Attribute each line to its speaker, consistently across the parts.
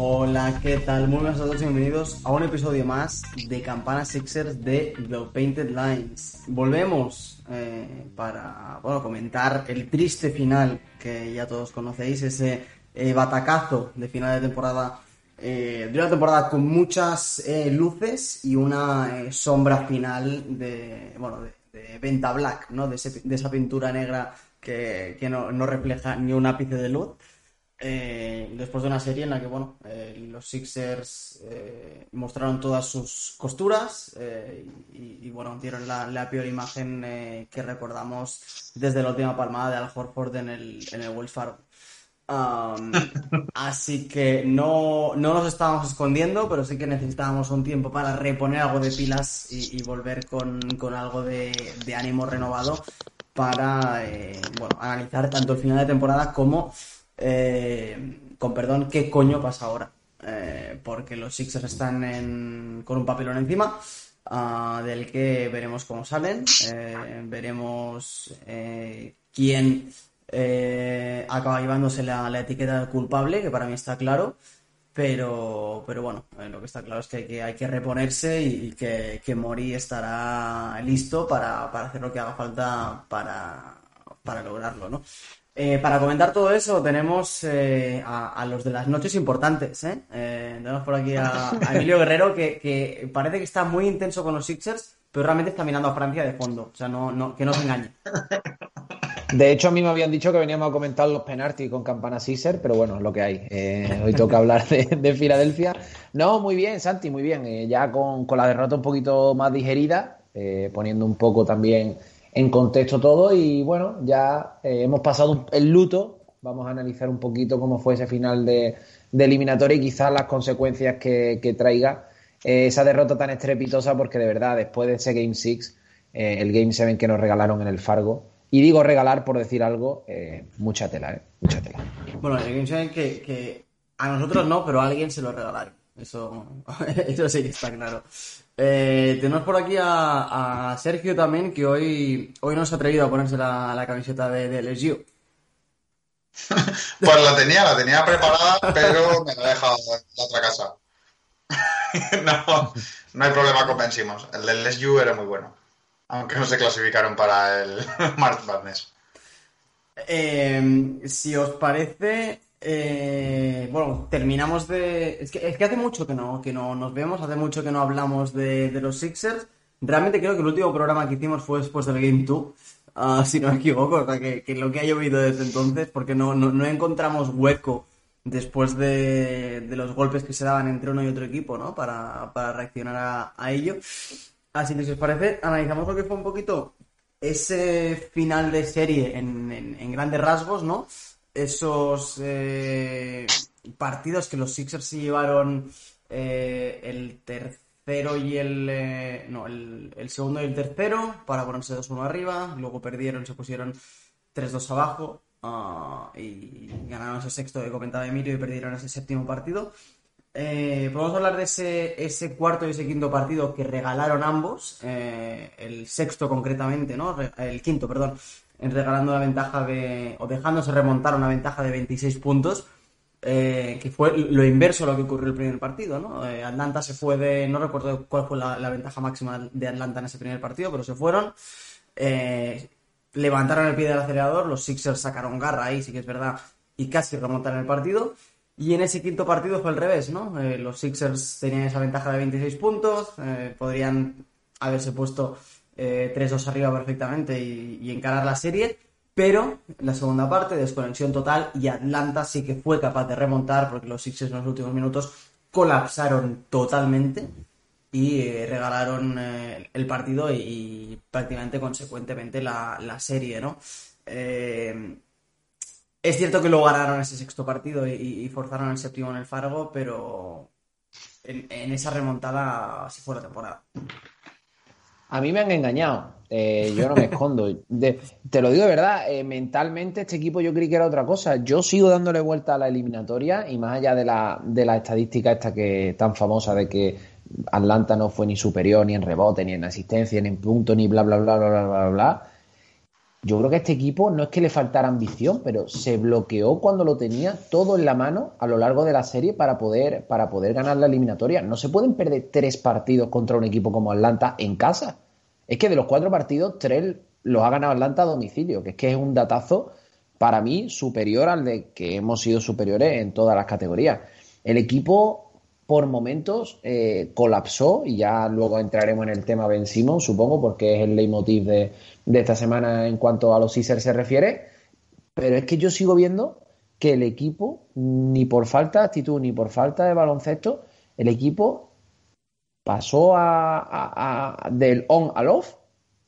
Speaker 1: Hola, ¿qué tal? Muy buenas a todos y bienvenidos a un episodio más de Campana Sixers de The Painted Lines. Volvemos eh, para bueno, comentar el triste final que ya todos conocéis, ese eh, batacazo de final de temporada, eh, de una temporada con muchas eh, luces y una sombra final de, bueno, de, de Venta Black, ¿no? De, ese- de esa pintura negra que, que no, no refleja ni un ápice de luz. Eh, después de una serie en la que bueno, eh, los Sixers eh, mostraron todas sus costuras eh, y, y, bueno, dieron la, la peor imagen que recordamos desde la última palmada de Al Horford en el, en el Wells Fargo. Um, así que no, no nos estábamos escondiendo, pero sí que necesitábamos un tiempo para reponer algo de pilas y, y volver con, con algo de, de ánimo renovado para eh, bueno, analizar tanto el final de temporada como, eh, con perdón, qué coño pasa ahora. Eh, porque los Sixers están en- con un papelón encima, ah, del que veremos cómo salen, eh, veremos eh, quién eh, acaba llevándose la, etiqueta de culpable, que para mí está claro. Pero, pero bueno, eh, lo que está claro es que hay que, reponerse y, y que, que Mori estará listo para, para hacer lo que haga falta para, para lograrlo, ¿no? Eh, para comentar todo eso tenemos eh, a, los de las noches importantes, ¿eh? Eh, tenemos por aquí a, Emilio Guerrero que, parece que está muy intenso con los Sixers, pero realmente está mirando a Francia de fondo, o sea, no, que no se engañe.
Speaker 2: De hecho, a mí me habían dicho que veníamos a comentar los penaltis con Campana Caesar, pero bueno, es lo que hay. Eh, hoy toca hablar de, de Filadelfia. No, muy bien, Santi, muy bien. Ya con, con la derrota un poquito más digerida, eh, poniendo un poco también en contexto todo. Y bueno, ya eh, hemos pasado el luto. Vamos a analizar un poquito cómo fue ese final de, de eliminatoria y quizás las consecuencias que, que traiga eh, esa derrota tan estrepitosa, porque de verdad, después de ese Game 6, eh, el Game 7 que nos regalaron en el Fargo, y digo regalar por decir algo, mucha tela, ¿eh? Mucha tela.
Speaker 1: Bueno, el Game Show que, que a nosotros no, pero a alguien se lo regalaron. Eso, eso sí que está claro. Eh, tenemos por aquí a, a Sergio también, que hoy, hoy no se ha atrevido a ponerse la, la camiseta de, de LSU.
Speaker 3: Pues la tenía, la tenía preparada, pero me la he dejado en la otra casa. No, no hay problema con Ben Simmons. El del LSU era muy bueno. Aunque no se clasificaron para el March Madness.
Speaker 1: Eh, si os parece, eh, bueno, terminamos de... Es que, es que hace mucho que no, que no nos vemos, hace mucho que no hablamos de, de los Sixers. Realmente creo que el último programa que hicimos fue después del Game 2, ah, si no me equivoco, o sea, que, que lo que ha llovido desde entonces, porque no, no, no encontramos hueco después de, de los golpes que se daban entre uno y otro equipo, ¿no? Para, para reaccionar a, a ello. Así que si os parece, analizamos lo que fue un poquito ese final de serie en, en- en grandes rasgos, ¿no? Esos eh, partidos que los Sixers se llevaron eh, el tercero y el... eh, no, el, segundo y el tercero para ponerse 2-1 arriba, luego perdieron, se pusieron 3-2 abajo ah, y ganaron ese sexto que comentaba Emilio y perdieron ese séptimo partido. Eh, podemos hablar de ese, ese cuarto y ese quinto partido que regalaron ambos, eh, el sexto concretamente, ¿no? El quinto, perdón, regalando una ventaja de, o dejándose remontar una ventaja de 26 puntos, eh, que fue lo inverso a lo que ocurrió el primer partido, ¿no? Eh, Atlanta se fue de, no recuerdo cuál fue la, ventaja máxima de Atlanta en ese primer partido, pero se fueron, eh, levantaron el pie del acelerador, los Sixers sacaron garra ahí, sí que es verdad, y casi remontaron el partido. Y en ese quinto partido fue al revés, ¿no? Eh, los Sixers tenían esa ventaja de 26 puntos, podrían haberse puesto eh, 3-2 arriba perfectamente y, y encarar la serie, Pero la segunda parte, desconexión total, y Atlanta sí que fue capaz de remontar porque los Sixers en los últimos minutos colapsaron totalmente y eh, regalaron eh, el partido y, prácticamente consecuentemente la, serie, ¿no? Eh, es cierto que luego ganaron ese sexto partido y, forzaron el séptimo en el Fargo, pero en, esa remontada así fue la temporada.
Speaker 2: A mí me han engañado. yo no me escondo. te lo digo de verdad, mentalmente este equipo yo creí que era otra cosa. Yo sigo dándole vuelta a la eliminatoria y más allá de la, de la estadística esta que tan famosa de que Atlanta no fue ni superior ni en rebote, ni en asistencia, ni en punto, ni bla, bla, bla, bla, bla, bla, bla. Yo creo que a este equipo no es que le faltara ambición, pero se bloqueó cuando lo tenía todo en la mano a lo largo de la serie para poder, para poder ganar la eliminatoria. No se pueden perder tres partidos contra un equipo como Atlanta en casa. Es que de los cuatro partidos, tres los ha ganado Atlanta a domicilio, que es que es un datazo para mí superior al de que hemos sido superiores en todas las categorías. El equipo por momentos eh, colapsó y ya luego entraremos en el tema Ben Simon, supongo, porque es el leitmotiv de, de esta semana en cuanto a los Caesars se refiere. Pero es que yo sigo viendo que el equipo, ni por falta de actitud, ni por falta de baloncesto, el equipo pasó a, del on al off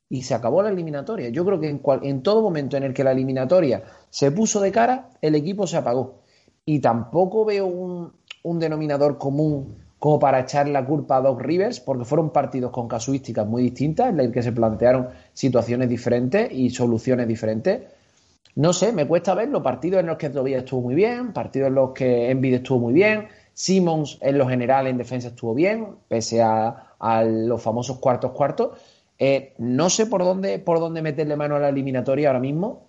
Speaker 2: y se acabó la eliminatoria. Yo creo que en, en todo momento en el que la eliminatoria se puso de cara, el equipo se apagó. Y tampoco veo un, un denominador común como para echar la culpa a Doc Rivers, porque fueron partidos con casuísticas muy distintas, en las que se plantearon situaciones diferentes y soluciones diferentes. No sé, me cuesta ver los partidos en los que todavía estuvo muy bien, partidos en los que Envid estuvo muy bien, Simmons en lo general en defensa estuvo bien, pese a, los famosos cuartos cuartos. Eh, no sé por dónde, por dónde meterle mano a la eliminatoria ahora mismo,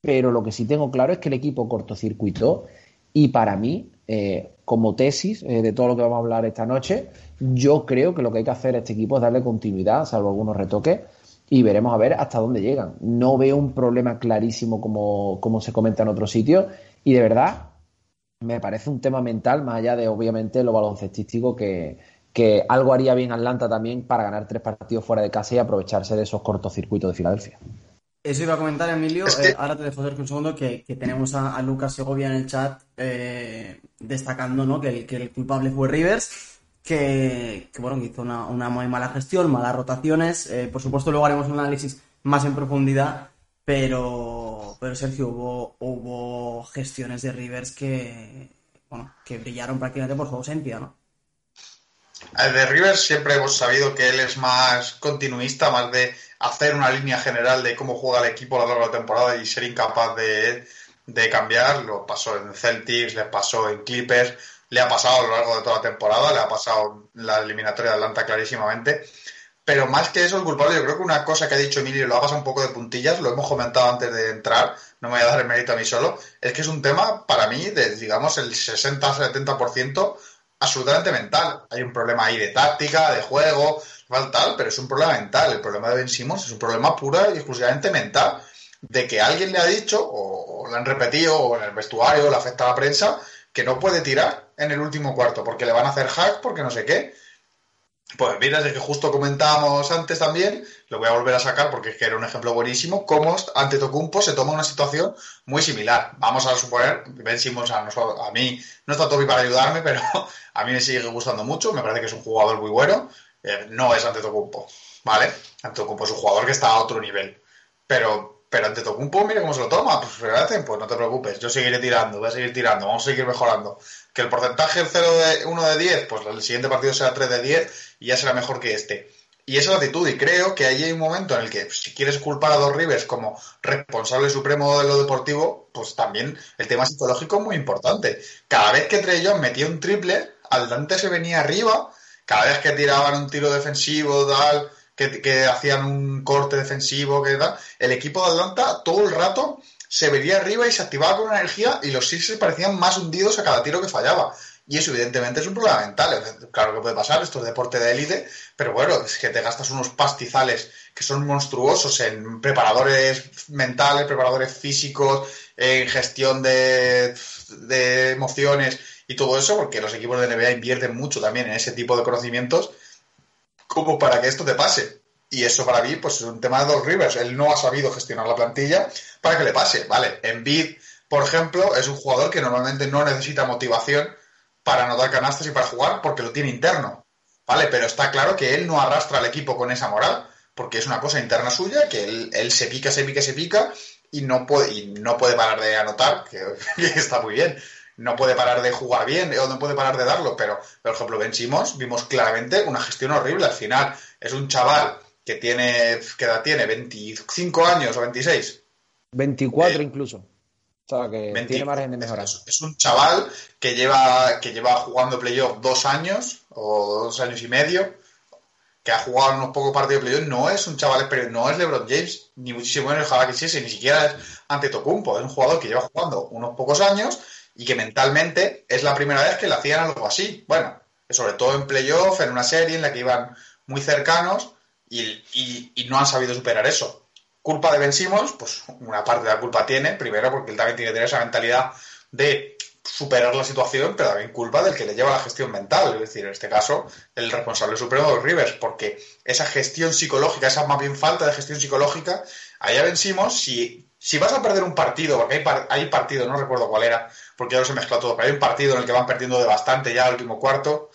Speaker 2: pero lo que sí tengo claro es que el equipo cortocircuitó y para mí eh, como tesis eh, de todo lo que vamos a hablar esta noche, yo creo que lo que hay que hacer a este equipo es darle continuidad, salvo algunos retoques, y veremos a ver hasta dónde llegan. No veo un problema clarísimo como, como se comenta en otros sitios, y de verdad me parece un tema mental, más allá de obviamente lo baloncestístico, que, que algo haría bien Atlanta también para ganar tres partidos fuera de casa y aprovecharse de esos cortocircuitos de Filadelfia.
Speaker 1: Eso iba a comentar, Emilio. Eh, ahora te dejo hacer un segundo que, tenemos a, Lucas Segovia en el chat eh, destacando ¿no? que, el, que el culpable fue Rivers, que, bueno, hizo una, muy mala gestión, malas rotaciones. Eh, por supuesto, luego haremos un análisis más en profundidad, pero, pero Sergio, hubo, hubo gestiones de Rivers que, bueno, que brillaron prácticamente por su ausencia, ¿no?
Speaker 3: De Rivers siempre hemos sabido que él es más continuista, más de hacer una línea general de cómo juega el equipo a lo largo de la temporada y ser incapaz de, de cambiar. Lo pasó en Celtics, le pasó en Clippers, le ha pasado a lo largo de toda la temporada, le ha pasado la eliminatoria de Atlanta clarísimamente. Pero más que eso, el culpable, yo creo que una cosa que ha dicho Emilio lo ha pasado un poco de puntillas, lo hemos comentado antes de entrar, no me voy a dar el mérito a mí solo, es que es un tema para mí de, digamos, el 60-70% absolutamente mental. Hay un problema ahí de táctica, de juego, tal, pero es un problema mental. El problema de Ben Simmons es un problema pura y exclusivamente mental. De que alguien le ha dicho, o, lo han repetido, o en el vestuario, le afecta a la prensa, que no puede tirar en el último cuarto, porque le van a hacer hack, porque no sé qué. Pues mira, es que justo comentábamos antes también, lo voy a volver a sacar porque es que era un ejemplo buenísimo, cómo ante Tocumpo se toma una situación muy similar. Vamos a suponer, Ben a, a mí no está Toby para ayudarme, pero a mí me sigue gustando mucho, me parece que es un jugador muy bueno, eh, no es Antetokounmpo, ¿vale? Antetokounmpo es un jugador que está a otro nivel. Pero, pero Antetokounmpo, mira cómo se lo toma, pues fíjate, pues no te preocupes, yo seguiré tirando, voy a seguir tirando, vamos a seguir mejorando. Que el porcentaje es 0 de 1 de 10, pues el siguiente partido será 3 de 10 y ya será mejor que este. Y esa es la actitud, y creo que ahí hay un momento en el que pues, si quieres culpar a Dos Rivers como responsable supremo de lo deportivo, pues también el tema psicológico es muy importante. Cada vez que Trey metía un triple, al Dante se venía arriba cada vez que tiraban un tiro defensivo, tal, que, hacían un corte defensivo, que tal, el equipo de Atlanta todo el rato se vería arriba y se activaba con una energía y los Sixers parecían más hundidos a cada tiro que fallaba. Y eso evidentemente es un problema mental. Claro que puede pasar, esto es deporte de élite, pero bueno, es que te gastas unos pastizales que son monstruosos en preparadores mentales, preparadores físicos, en gestión de, de emociones y todo eso, porque los equipos de NBA invierten mucho también en ese tipo de conocimientos, como para que esto te pase. Y eso para mí, pues es un tema de Doc Rivers. Él no ha sabido gestionar la plantilla para que le pase. Vale, Embiid, por ejemplo, es un jugador que normalmente no necesita motivación para anotar canastas y para jugar porque lo tiene interno. Vale, pero está claro que él no arrastra al equipo con esa moral, porque es una cosa interna suya, que él, se pica, se pica, se pica y no puede, y no puede parar de anotar, que, está muy bien. No puede parar de jugar bien o no puede parar de darlo, pero, por ejemplo, Ben vimos claramente una gestión horrible. Al final, es un chaval que tiene, ¿qué edad tiene? ¿25 años o 26?
Speaker 2: 24 incluso. O sea, que tiene margen de mejorar.
Speaker 3: Es, un chaval que lleva, que lleva jugando playoff dos años o dos años y medio, que ha jugado unos pocos partidos de playoff. No es un chaval no es LeBron James, ni muchísimo menos ojalá que sí, ni siquiera es ante Tocumpo. Es un jugador que lleva jugando unos pocos años y que mentalmente es la primera vez que le hacían algo así. Bueno, sobre todo en playoff, en una serie en la que iban muy cercanos y, no han sabido superar eso. ¿Culpa de Ben Simmons? Pues una parte de la culpa tiene, primero porque él también tiene que tener esa mentalidad de superar la situación, pero también culpa del que le lleva la gestión mental, es decir, en este caso, el responsable supremo de Rivers, porque esa gestión psicológica, esa más bien falta de gestión psicológica, allá vencimos, si, si vas a perder un partido, porque hay, hay partido, no recuerdo cuál era, porque no se mezcla todo, pero hay un partido en el que van perdiendo de bastante ya al último cuarto,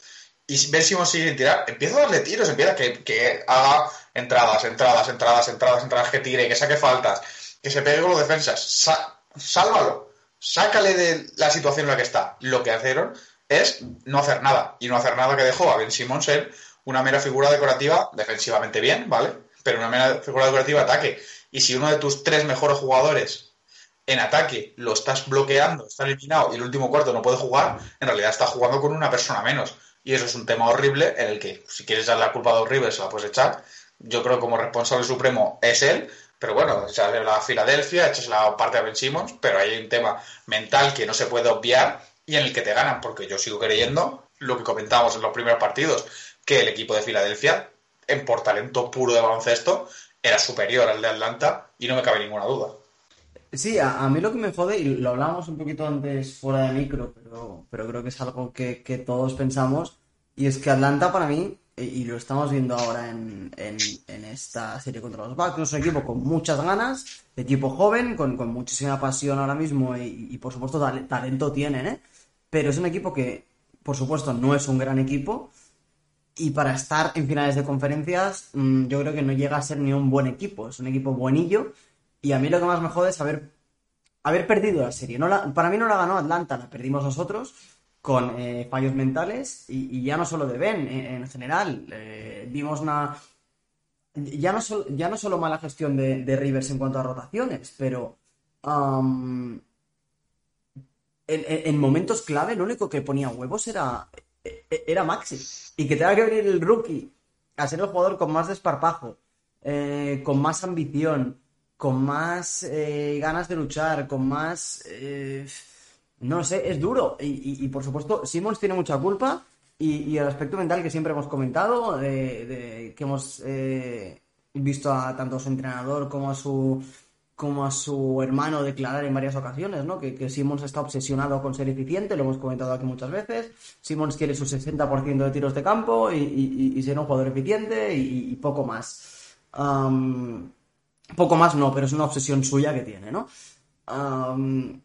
Speaker 3: y ver si sigue tirar, empieza a darle tiros, empieza que, que haga entradas, entradas, entradas, entradas, entradas, que tire, que saque faltas, que se pegue con los defensas, sálvalo, sácale de la situación en la que está. Lo que hicieron es no hacer nada, y no hacer nada que dejó a Ben Simmons ser una mera figura decorativa, defensivamente bien, ¿vale? Pero una mera figura decorativa ataque. Y si uno de tus tres mejores jugadores en ataque lo estás bloqueando, está eliminado y el último cuarto no puede jugar, en realidad está jugando con una persona menos. Y eso es un tema horrible en el que, si quieres dar la culpa a Rivers, se la puedes echar. Yo creo que como responsable supremo es él, pero bueno, echarle la Filadelfia, echas la parte de Ben Simmons, pero hay un tema mental que no se puede obviar y en el que te ganan, porque yo sigo creyendo lo que comentábamos en los primeros partidos, que el equipo de Filadelfia, en por talento puro de baloncesto, era superior al de Atlanta y no me cabe ninguna duda.
Speaker 1: Sí, a, mí lo que me jode, y lo hablábamos un poquito antes fuera de micro, pero, pero creo que es algo que, todos pensamos, y es que Atlanta para mí, y lo estamos viendo ahora en, esta serie contra los Bucks, es un equipo con muchas ganas, equipo joven, con, muchísima pasión ahora mismo, y, por supuesto talento tienen, ¿eh? Pero es un equipo que, por supuesto, no es un gran equipo, y para estar en finales de conferencias, mm, yo creo que no llega a ser ni un buen equipo, es un equipo buenillo. Y a mí lo que más me jode es haber, haber perdido la serie. No para mí no la ganó Atlanta, la perdimos nosotros con eh, fallos mentales y, ya no solo de Ben, en, general. Eh, vimos una... Ya no, ya no solo mala gestión de, Rivers en cuanto a rotaciones, pero... en, momentos clave lo único que ponía huevos era, era Maxi. Y que tenga que venir el rookie a ser el jugador con más desparpajo, eh, con más ambición, con más eh, ganas de luchar, con más... No sé, es duro. Y, por supuesto, Simmons tiene mucha culpa y, el aspecto mental que siempre hemos comentado, de, que hemos eh, visto a tanto a su entrenador como a su como a su hermano declarar en varias ocasiones, ¿no? Que, que Simmons está obsesionado con ser eficiente, lo hemos comentado aquí muchas veces. Simmons quiere su 60% de tiros de campo y, ser un jugador eficiente y, poco más. Poco más no, pero es una obsesión suya que tiene, ¿no? Um,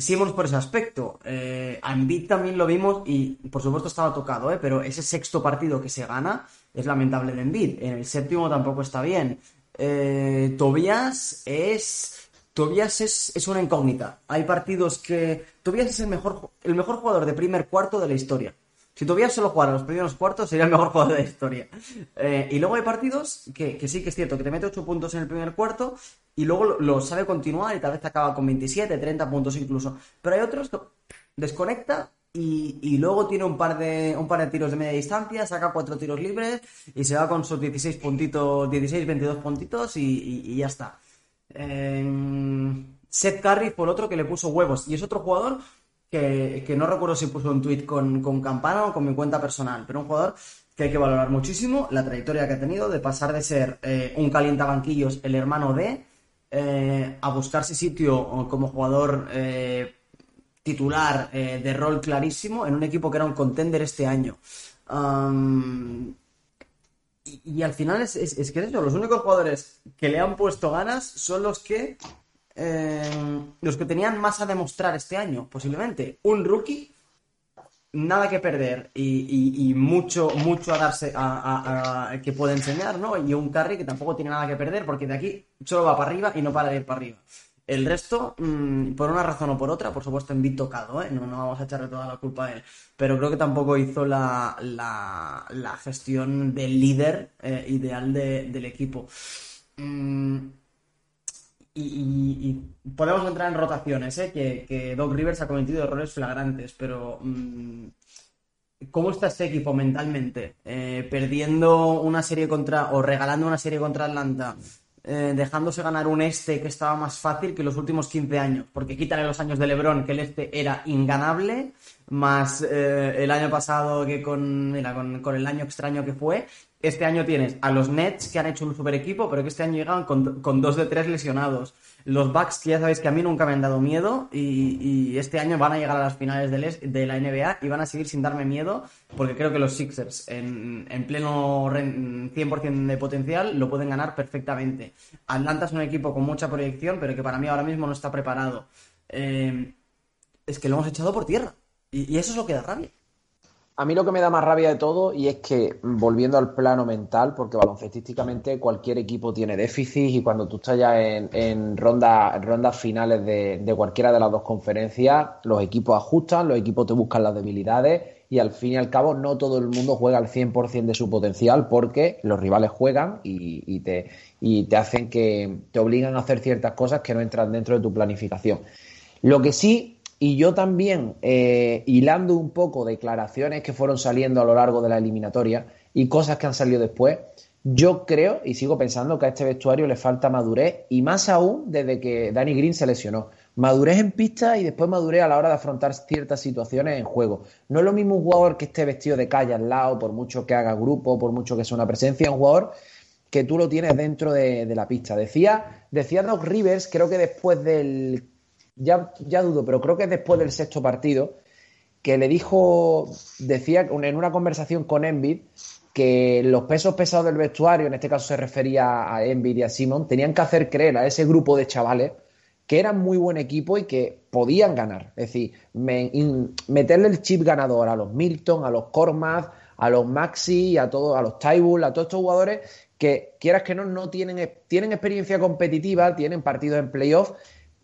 Speaker 1: Simmons por ese aspecto. Eh, a Embiid también lo vimos y por supuesto estaba tocado, ¿eh? pero ese sexto partido que se gana es lamentable de Embiid. En el séptimo tampoco está bien. Eh, Tobias es... Tobias es, es, una incógnita. Hay partidos que... Tobias es el mejor, el mejor jugador de primer cuarto de la historia. Si tuviera solo jugado los primeros cuartos, sería el mejor jugador de la historia. Eh, y luego hay partidos que, sí que es cierto, que te mete 8 puntos en el primer cuarto y luego lo, sabe continuar y tal vez acaba con 27, 30 puntos incluso. Pero hay otros que desconecta y, luego tiene un par, de, un par de tiros de media distancia, saca cuatro tiros libres y se va con sus 16 puntitos, 16, 22 puntitos y, ya está. Eh, Seth Curry, por otro, que le puso huevos. Y es otro jugador que, no recuerdo si puso un tweet con, con Campana o con mi cuenta personal, pero un jugador que hay que valorar muchísimo la trayectoria que ha tenido de pasar de ser eh, un calientabanquillos, el hermano de, eh, a buscarse sitio como jugador eh, titular de rol clarísimo en un equipo que era un contender este año. y, al final es, es, que eso, los únicos jugadores que le han puesto ganas son los que eh, los que tenían más a demostrar este año, posiblemente. Un rookie, nada que perder y, mucho, mucho a darse que puede enseñar, ¿no? Y un carry que tampoco tiene nada que perder porque de aquí solo va para arriba y no para de ir para arriba. El resto, mm, por una razón o por otra, por supuesto, en tocado, ¿eh? no, no vamos a echarle toda la culpa a él, pero creo que tampoco hizo la, la, gestión del líder eh, ideal del equipo. Mm, y, podemos entrar en rotaciones, ¿eh? que, que Doc Rivers ha cometido errores flagrantes, pero mm, ¿cómo está este equipo mentalmente? Eh, perdiendo una serie contra, o regalando una serie contra Atlanta, eh, dejándose ganar un este que estaba más fácil que los últimos 15 años, porque quítale los años de Lebron, que el este era inganable, más eh, el año pasado que con, mira, con, con, el año extraño que fue, este año tienes a los Nets que han hecho un super equipo, pero que este año llegan con, dos de tres lesionados. Los Bucks, que ya sabéis que a mí nunca me han dado miedo, y, este año van a llegar a las finales de, la NBA y van a seguir sin darme miedo, porque creo que los Sixers, en, pleno 100% de potencial, lo pueden ganar perfectamente. Atlanta es un equipo con mucha proyección, pero que para mí ahora mismo no está preparado. Eh, es que lo hemos echado por tierra, y eso es lo que da rabia.
Speaker 2: A mí lo que me da más rabia de todo, y es que, volviendo al plano mental, porque baloncestísticamente cualquier equipo tiene déficit y cuando tú estás ya en, rondas finales de, cualquiera de las dos conferencias, los equipos ajustan, los equipos te buscan las debilidades y al fin y al cabo no todo el mundo juega al 100% de su potencial porque los rivales juegan y, y te hacen que te obligan a hacer ciertas cosas que no entran dentro de tu planificación. Lo que sí y yo también, eh, hilando un poco declaraciones que fueron saliendo a lo largo de la eliminatoria y cosas que han salido después, yo creo y sigo pensando que a este vestuario le falta madurez y más aún desde que Danny Green se lesionó. Madurez en pista y después madurez a la hora de afrontar ciertas situaciones en juego. No es lo mismo un jugador que esté vestido de calle al lado, por mucho que haga grupo, por mucho que sea una presencia, un jugador que tú lo tienes dentro de, la pista. Decía, decía Doc Rivers, creo que después del ya, ya dudo, pero creo que es después del sexto partido, que le dijo, decía en una conversación con Envid, que los pesos pesados del vestuario, en este caso se refería a Envid y a Simon, tenían que hacer creer a ese grupo de chavales que eran muy buen equipo y que podían ganar. Es decir, meterle el chip ganador a los Milton, a los Cormac, a los Maxi, a todos, a los Tybull, a todos estos jugadores que, quieras que no, no tienen, tienen experiencia competitiva, tienen partidos en playoff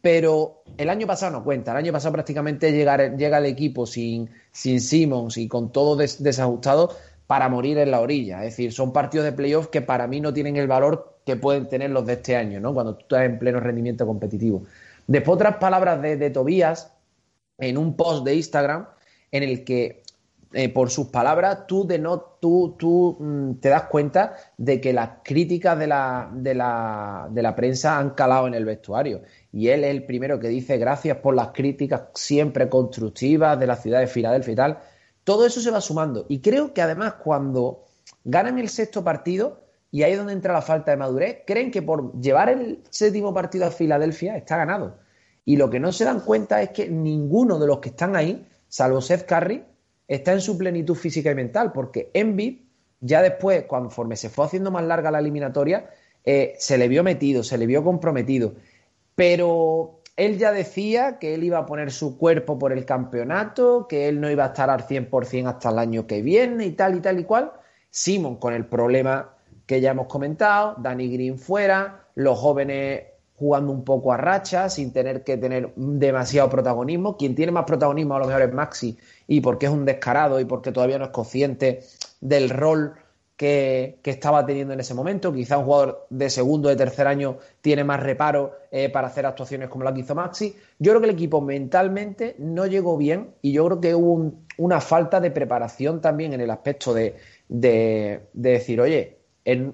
Speaker 2: pero el año pasado no cuenta. El año pasado prácticamente llega, el equipo sin, sin y con todo desajustado para morir en la orilla. Es decir, son partidos de playoff que para mí no tienen el valor que pueden tener los de este año, ¿no? Cuando tú estás en pleno rendimiento competitivo. Después otras palabras de, Tobías en un post de Instagram en el que eh, por sus palabras, tú, de no, tú, tú mm, te das cuenta de que las críticas de la, de, la, de la prensa han calado en el vestuario y él es el primero que dice gracias por las críticas siempre constructivas de la ciudad de Filadelfia y tal. Todo eso se va sumando. Y creo que además cuando ganan el sexto partido, y ahí es donde entra la falta de madurez, creen que por llevar el séptimo partido a Filadelfia está ganado. Y lo que no se dan cuenta es que ninguno de los que están ahí, salvo Seth Curry, está en su plenitud física y mental, porque Embiid, ya después, conforme se fue haciendo más larga la eliminatoria, eh, se le vio metido, se le vio comprometido pero él ya decía que él iba a poner su cuerpo por el campeonato, que él no iba a estar al 100% hasta el año que viene y tal y tal y cual. Simon con el problema que ya hemos comentado, Danny Green fuera, los jóvenes jugando un poco a racha sin tener que tener demasiado protagonismo. Quien tiene más protagonismo a lo mejor es Maxi y porque es un descarado y porque todavía no es consciente del rol que, estaba teniendo en ese momento. Quizá un jugador de segundo, de tercer año tiene más reparo eh, para hacer actuaciones como la que hizo Maxi. Yo creo que el equipo mentalmente no llegó bien y yo creo que hubo una falta de preparación también en el aspecto de, decir, oye, eh,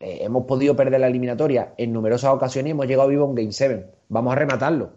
Speaker 2: hemos podido perder la eliminatoria en numerosas ocasiones y hemos llegado vivo en Game 7. Vamos a rematarlo.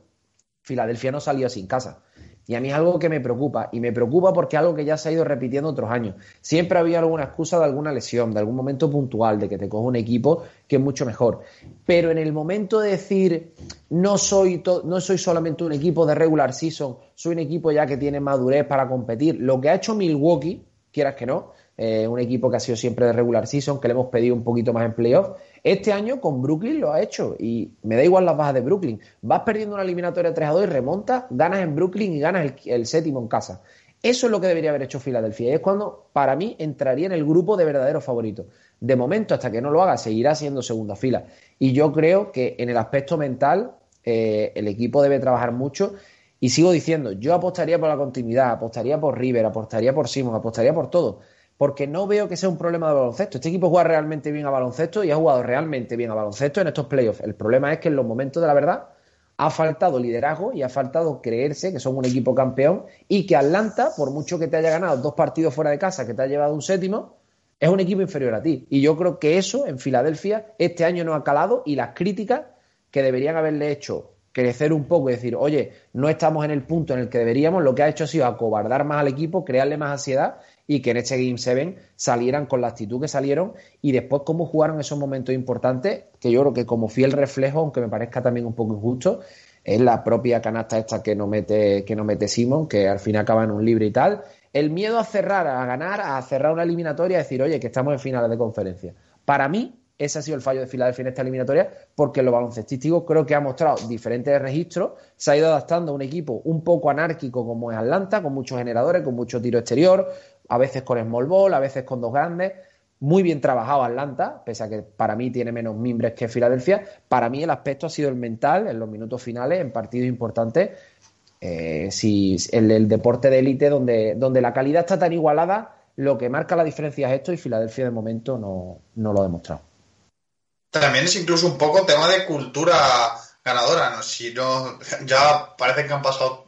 Speaker 2: Filadelfia no salió sin casa. Y a mí es algo que me preocupa. Y me preocupa porque es algo que ya se ha ido repitiendo otros años. Siempre había alguna excusa de alguna lesión, de algún momento puntual, de que te coge un equipo que es mucho mejor. Pero en el momento de decir, no soy, no soy solamente un equipo de regular season, soy un equipo ya que tiene madurez para competir, lo que ha hecho Milwaukee, quieras que no. Eh, un equipo que ha sido siempre de regular season, que le hemos pedido un poquito más en playoff. Este año con Brooklyn lo ha hecho y me da igual las bajas de Brooklyn. Vas perdiendo una eliminatoria 3 a 2 y remontas, ganas en Brooklyn y ganas el, séptimo en casa. Eso es lo que debería haber hecho Filadelfia. Y es cuando, para mí, entraría en el grupo de verdaderos favoritos. De momento, hasta que no lo haga, seguirá siendo segunda fila. Y yo creo que en el aspecto mental, eh, el equipo debe trabajar mucho. Y sigo diciendo, yo apostaría por la continuidad, apostaría por River, apostaría por Simon, apostaría por todo porque no veo que sea un problema de baloncesto. Este equipo juega realmente bien a baloncesto y ha jugado realmente bien a baloncesto en estos playoffs. El problema es que en los momentos de la verdad ha faltado liderazgo y ha faltado creerse que son un equipo campeón y que Atlanta, por mucho que te haya ganado dos partidos fuera de casa, que te ha llevado un séptimo, es un equipo inferior a ti. Y yo creo que eso en Filadelfia este año no ha calado y las críticas que deberían haberle hecho crecer un poco y decir, oye, no estamos en el punto en el que deberíamos, lo que ha hecho ha sido acobardar más al equipo, crearle más ansiedad y que en este Game 7 salieran con la actitud que salieron y después cómo jugaron esos momentos importantes, que yo creo que como fiel reflejo, aunque me parezca también un poco injusto, es la propia canasta esta que no mete, que no que al fin acaba en un libre y tal. El miedo a cerrar, a ganar, a cerrar una eliminatoria, a decir, oye, que estamos en finales de conferencia. Para mí, ese ha sido el fallo de Filadelfia en esta eliminatoria, porque lo baloncestístico creo que ha mostrado diferentes registros, se ha ido adaptando a un equipo un poco anárquico como es Atlanta, con muchos generadores, con mucho tiro exterior, a veces con small ball, a veces con dos grandes. Muy bien trabajado Atlanta, pese a que para mí tiene menos mimbres que Filadelfia. Para mí el aspecto ha sido el mental en los minutos finales, en partidos importantes. Eh, si el, deporte de élite donde, donde la calidad está tan igualada, lo que marca la diferencia es esto y Filadelfia de momento no, no lo ha demostrado.
Speaker 3: También es incluso un poco tema de cultura ganadora. ¿no? Si no, ya parece que han pasado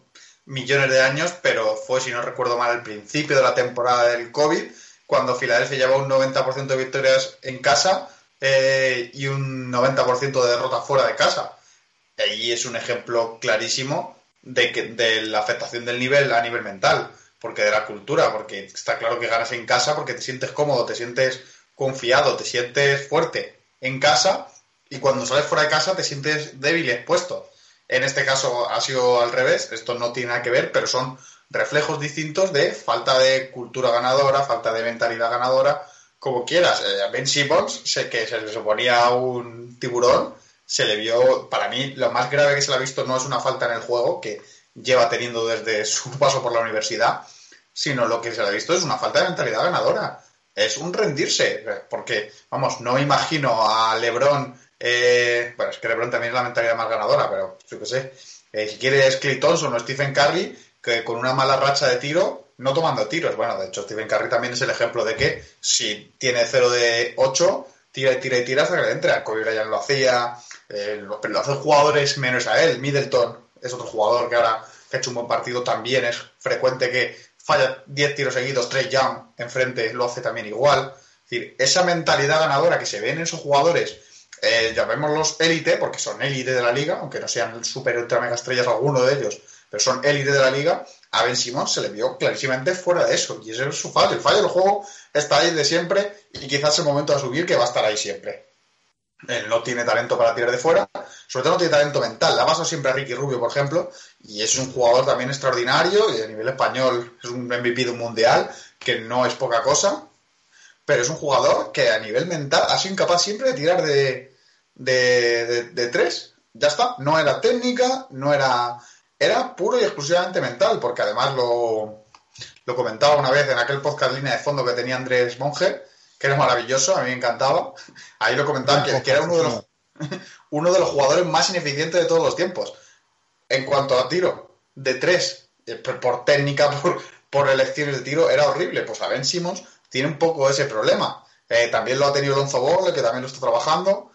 Speaker 3: millones de años, pero fue, si no recuerdo mal, el principio de la temporada del COVID, cuando Filadelfia lleva un 90% de victorias en casa eh, y un 90% de derrotas fuera de casa. Y es un ejemplo clarísimo de, que, de la afectación del nivel a nivel mental, porque de la cultura, porque está claro que ganas en casa porque te sientes cómodo, te sientes confiado, te sientes fuerte en casa y cuando sales fuera de casa te sientes débil y expuesto. En este caso ha sido al revés, esto no tiene nada que ver, pero son reflejos distintos de falta de cultura ganadora, falta de mentalidad ganadora, como quieras. Eh, Ben Simmons, sé que se le suponía un tiburón, se le vio, para mí, lo más grave que se le ha visto no es una falta en el juego, que lleva teniendo desde su paso por la universidad, sino lo que se le ha visto es una falta de mentalidad ganadora. Es un rendirse, porque, vamos, no imagino a Lebron eh, bueno, es que LeBron también es la mentalidad más ganadora, pero yo qué sé. Eh, si quieres Clay Thompson o Stephen Curry, que con una mala racha de tiro, no tomando tiros. Bueno, de hecho, Stephen Curry también es el ejemplo de que si tiene 0 de 8, tira y tira y tira hasta que le entre. Kobe Bryant lo hacía, eh, lo, hacen jugadores menos a él. Middleton es otro jugador que ahora que ha hecho un buen partido también es frecuente que falla 10 tiros seguidos, 3 Young enfrente lo hace también igual. Es decir, esa mentalidad ganadora que se ve en esos jugadores eh, llamémoslos élite, porque son élite de la liga, aunque no sean super ultra mega estrellas alguno de ellos, pero son élite de la liga, a Ben Simon se le vio clarísimamente fuera de eso, y ese es su fallo. El fallo del juego está ahí de siempre, y quizás el momento de subir que va a estar ahí siempre. Él no tiene talento para tirar de fuera, sobre todo no tiene talento mental. La base siempre a Ricky Rubio, por ejemplo, y es un jugador también extraordinario, y a nivel español es un MVP de un mundial, que no es poca cosa, pero es un jugador que a nivel mental ha sido incapaz siempre de tirar de, de, de, tres. Ya está. No era técnica, no era. Era puro y exclusivamente mental, porque además lo, lo comentaba una vez en aquel podcast línea de fondo que tenía Andrés Monge, que era maravilloso, a mí me encantaba. Ahí lo comentaba que, era uno de, los, uno de los jugadores más ineficientes de todos los tiempos. En cuanto a tiro, de tres, eh, por técnica, por, por elecciones de tiro, era horrible. Pues a Ben Simmons tiene un poco ese problema. Eh, también lo ha tenido Lonzo Ball, que también lo está trabajando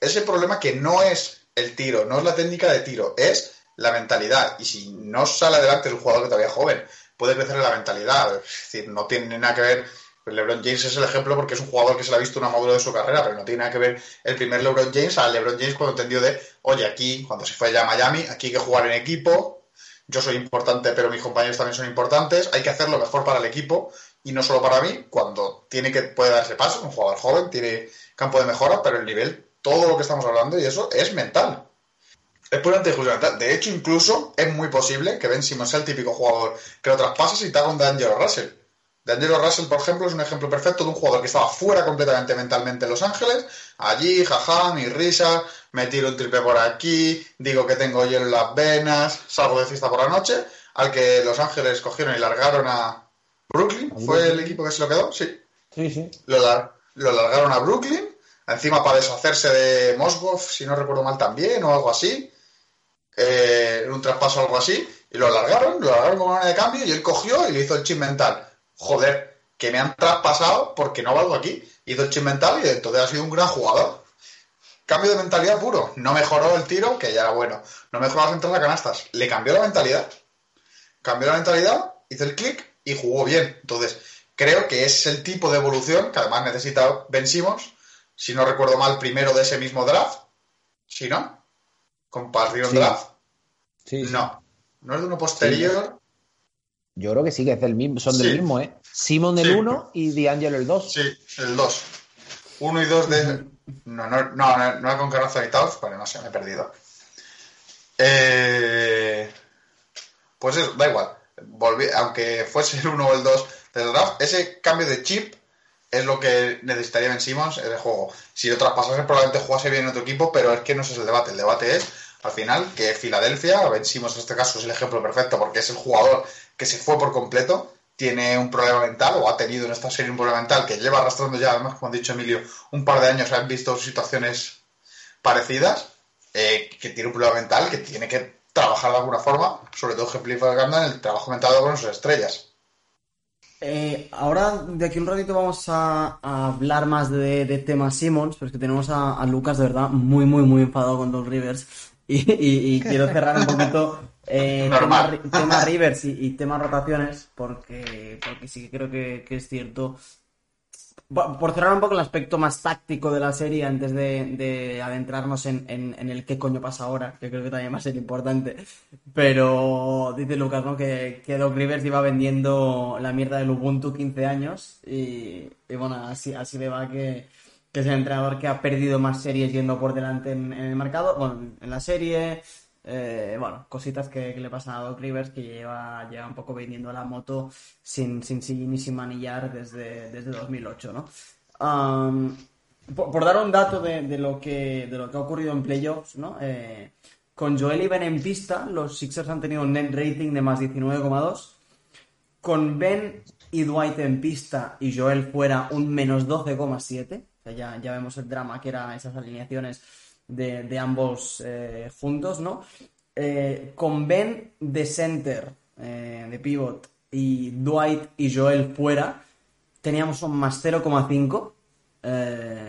Speaker 3: ese problema que no es el tiro, no es la técnica de tiro, es la mentalidad. Y si no sale adelante el jugador que todavía es joven, puede crecer en la mentalidad. Es decir, no tiene nada que ver. LeBron James es el ejemplo porque es un jugador que se le ha visto una madura de su carrera, pero no tiene nada que ver el primer LeBron James a LeBron James cuando entendió de, oye, aquí, cuando se fue ya a Miami, aquí hay que jugar en equipo, yo soy importante, pero mis compañeros también son importantes, hay que hacer lo mejor para el equipo y no solo para mí, cuando tiene que puede darse paso, un jugador joven, tiene campo de mejora, pero el nivel todo lo que estamos hablando y eso es mental. Es puramente mental. De hecho, incluso es muy posible que Ben Simmons sea el típico jugador que lo traspasas y te haga un a Russell. De Angelo Russell, por ejemplo, es un ejemplo perfecto de un jugador que estaba fuera completamente mentalmente en Los Ángeles. Allí, jaja, mi risa, me tiro un triple por aquí, digo que tengo hielo en las venas, salgo de fiesta por la noche. Al que Los Ángeles cogieron y largaron a Brooklyn. ¿Fue el equipo que se lo quedó? Sí.
Speaker 2: Sí, sí.
Speaker 3: Lo, lo largaron a Brooklyn. Encima para deshacerse de Mosgov, si no recuerdo mal también, o algo así. Eh, un traspaso o algo así. Y lo alargaron, lo alargaron como una de cambio y él cogió y le hizo el chip mental joder, que me han traspasado porque no valgo aquí. Hizo el chip mental y entonces ha sido un gran jugador. Cambio de mentalidad puro. No mejoró el tiro, que ya era bueno. No mejoró las entradas de canastas. Le cambió la mentalidad. Cambió la mentalidad, hizo el clic y jugó bien. Entonces, creo que es el tipo de evolución que además necesita Ben Simmons. Si no recuerdo mal, primero de ese mismo draft. Si no, compartieron draft. Sí, No, no es de uno posterior.
Speaker 2: Yo creo que sí, que es del mismo, son del mismo, ¿eh? Simon el 1 y D'Angelo el 2.
Speaker 3: Sí, el 2. 1 y 2 de. No, no, no, no, con Carranza y Taos, bueno, no sé, me he perdido. Eh... Pues eso, da igual. Volví, aunque fuese el 1 o el 2 del draft, ese cambio de chip es lo que necesitaría Ben Simmons en el juego. Si lo traspasase, probablemente jugase bien en otro equipo, pero es que no es el debate. El debate es, al final, que Filadelfia, Ben Simmons en este caso es el ejemplo perfecto porque es el jugador que se fue por completo, tiene un problema mental o ha tenido en esta serie un problema mental que lleva arrastrando ya, además, como ha dicho Emilio, un par de años, han visto situaciones parecidas, eh, que tiene un problema mental, que tiene que trabajar de alguna forma, sobre todo ejemplificando en el trabajo mental con sus estrellas.
Speaker 1: Eh, ahora, de aquí un ratito vamos a, hablar más de, de tema Simmons, pero es que tenemos a, Lucas de verdad muy, muy, muy enfadado con Doug Rivers. y quiero cerrar un poquito eh, tema, Rivers y, tema rotaciones, porque, porque sí que creo que, es cierto. Por cerrar un poco el aspecto más táctico de la serie, antes de, adentrarnos en, el qué coño pasa ahora, que creo que también va a ser importante. Pero dice Lucas, ¿no? Que, que Doc Rivers iba vendiendo la mierda del Ubuntu 15 años. Y, bueno, así, así le va que, es el entrenador que ha perdido más series yendo por delante en, en el mercado, bueno, en la serie, eh, bueno, cositas que, le pasan a Doc Rivers, que lleva, lleva un poco vendiendo la moto sin, sin ni sin manillar desde, desde 2008, ¿no? por, dar un dato de, lo que, de lo que ha ocurrido en playoffs, ¿no? Eh, con Joel y Ben en pista, los Sixers han tenido un net rating de más 19,2. Con Ben y Dwight en pista y Joel fuera un menos 12,7. O sea, ya, ya vemos el drama que eran esas alineaciones de, ambos eh, juntos, ¿no? Eh, con Ben de center, eh, de pivot, y Dwight y Joel fuera, teníamos un más 0,5,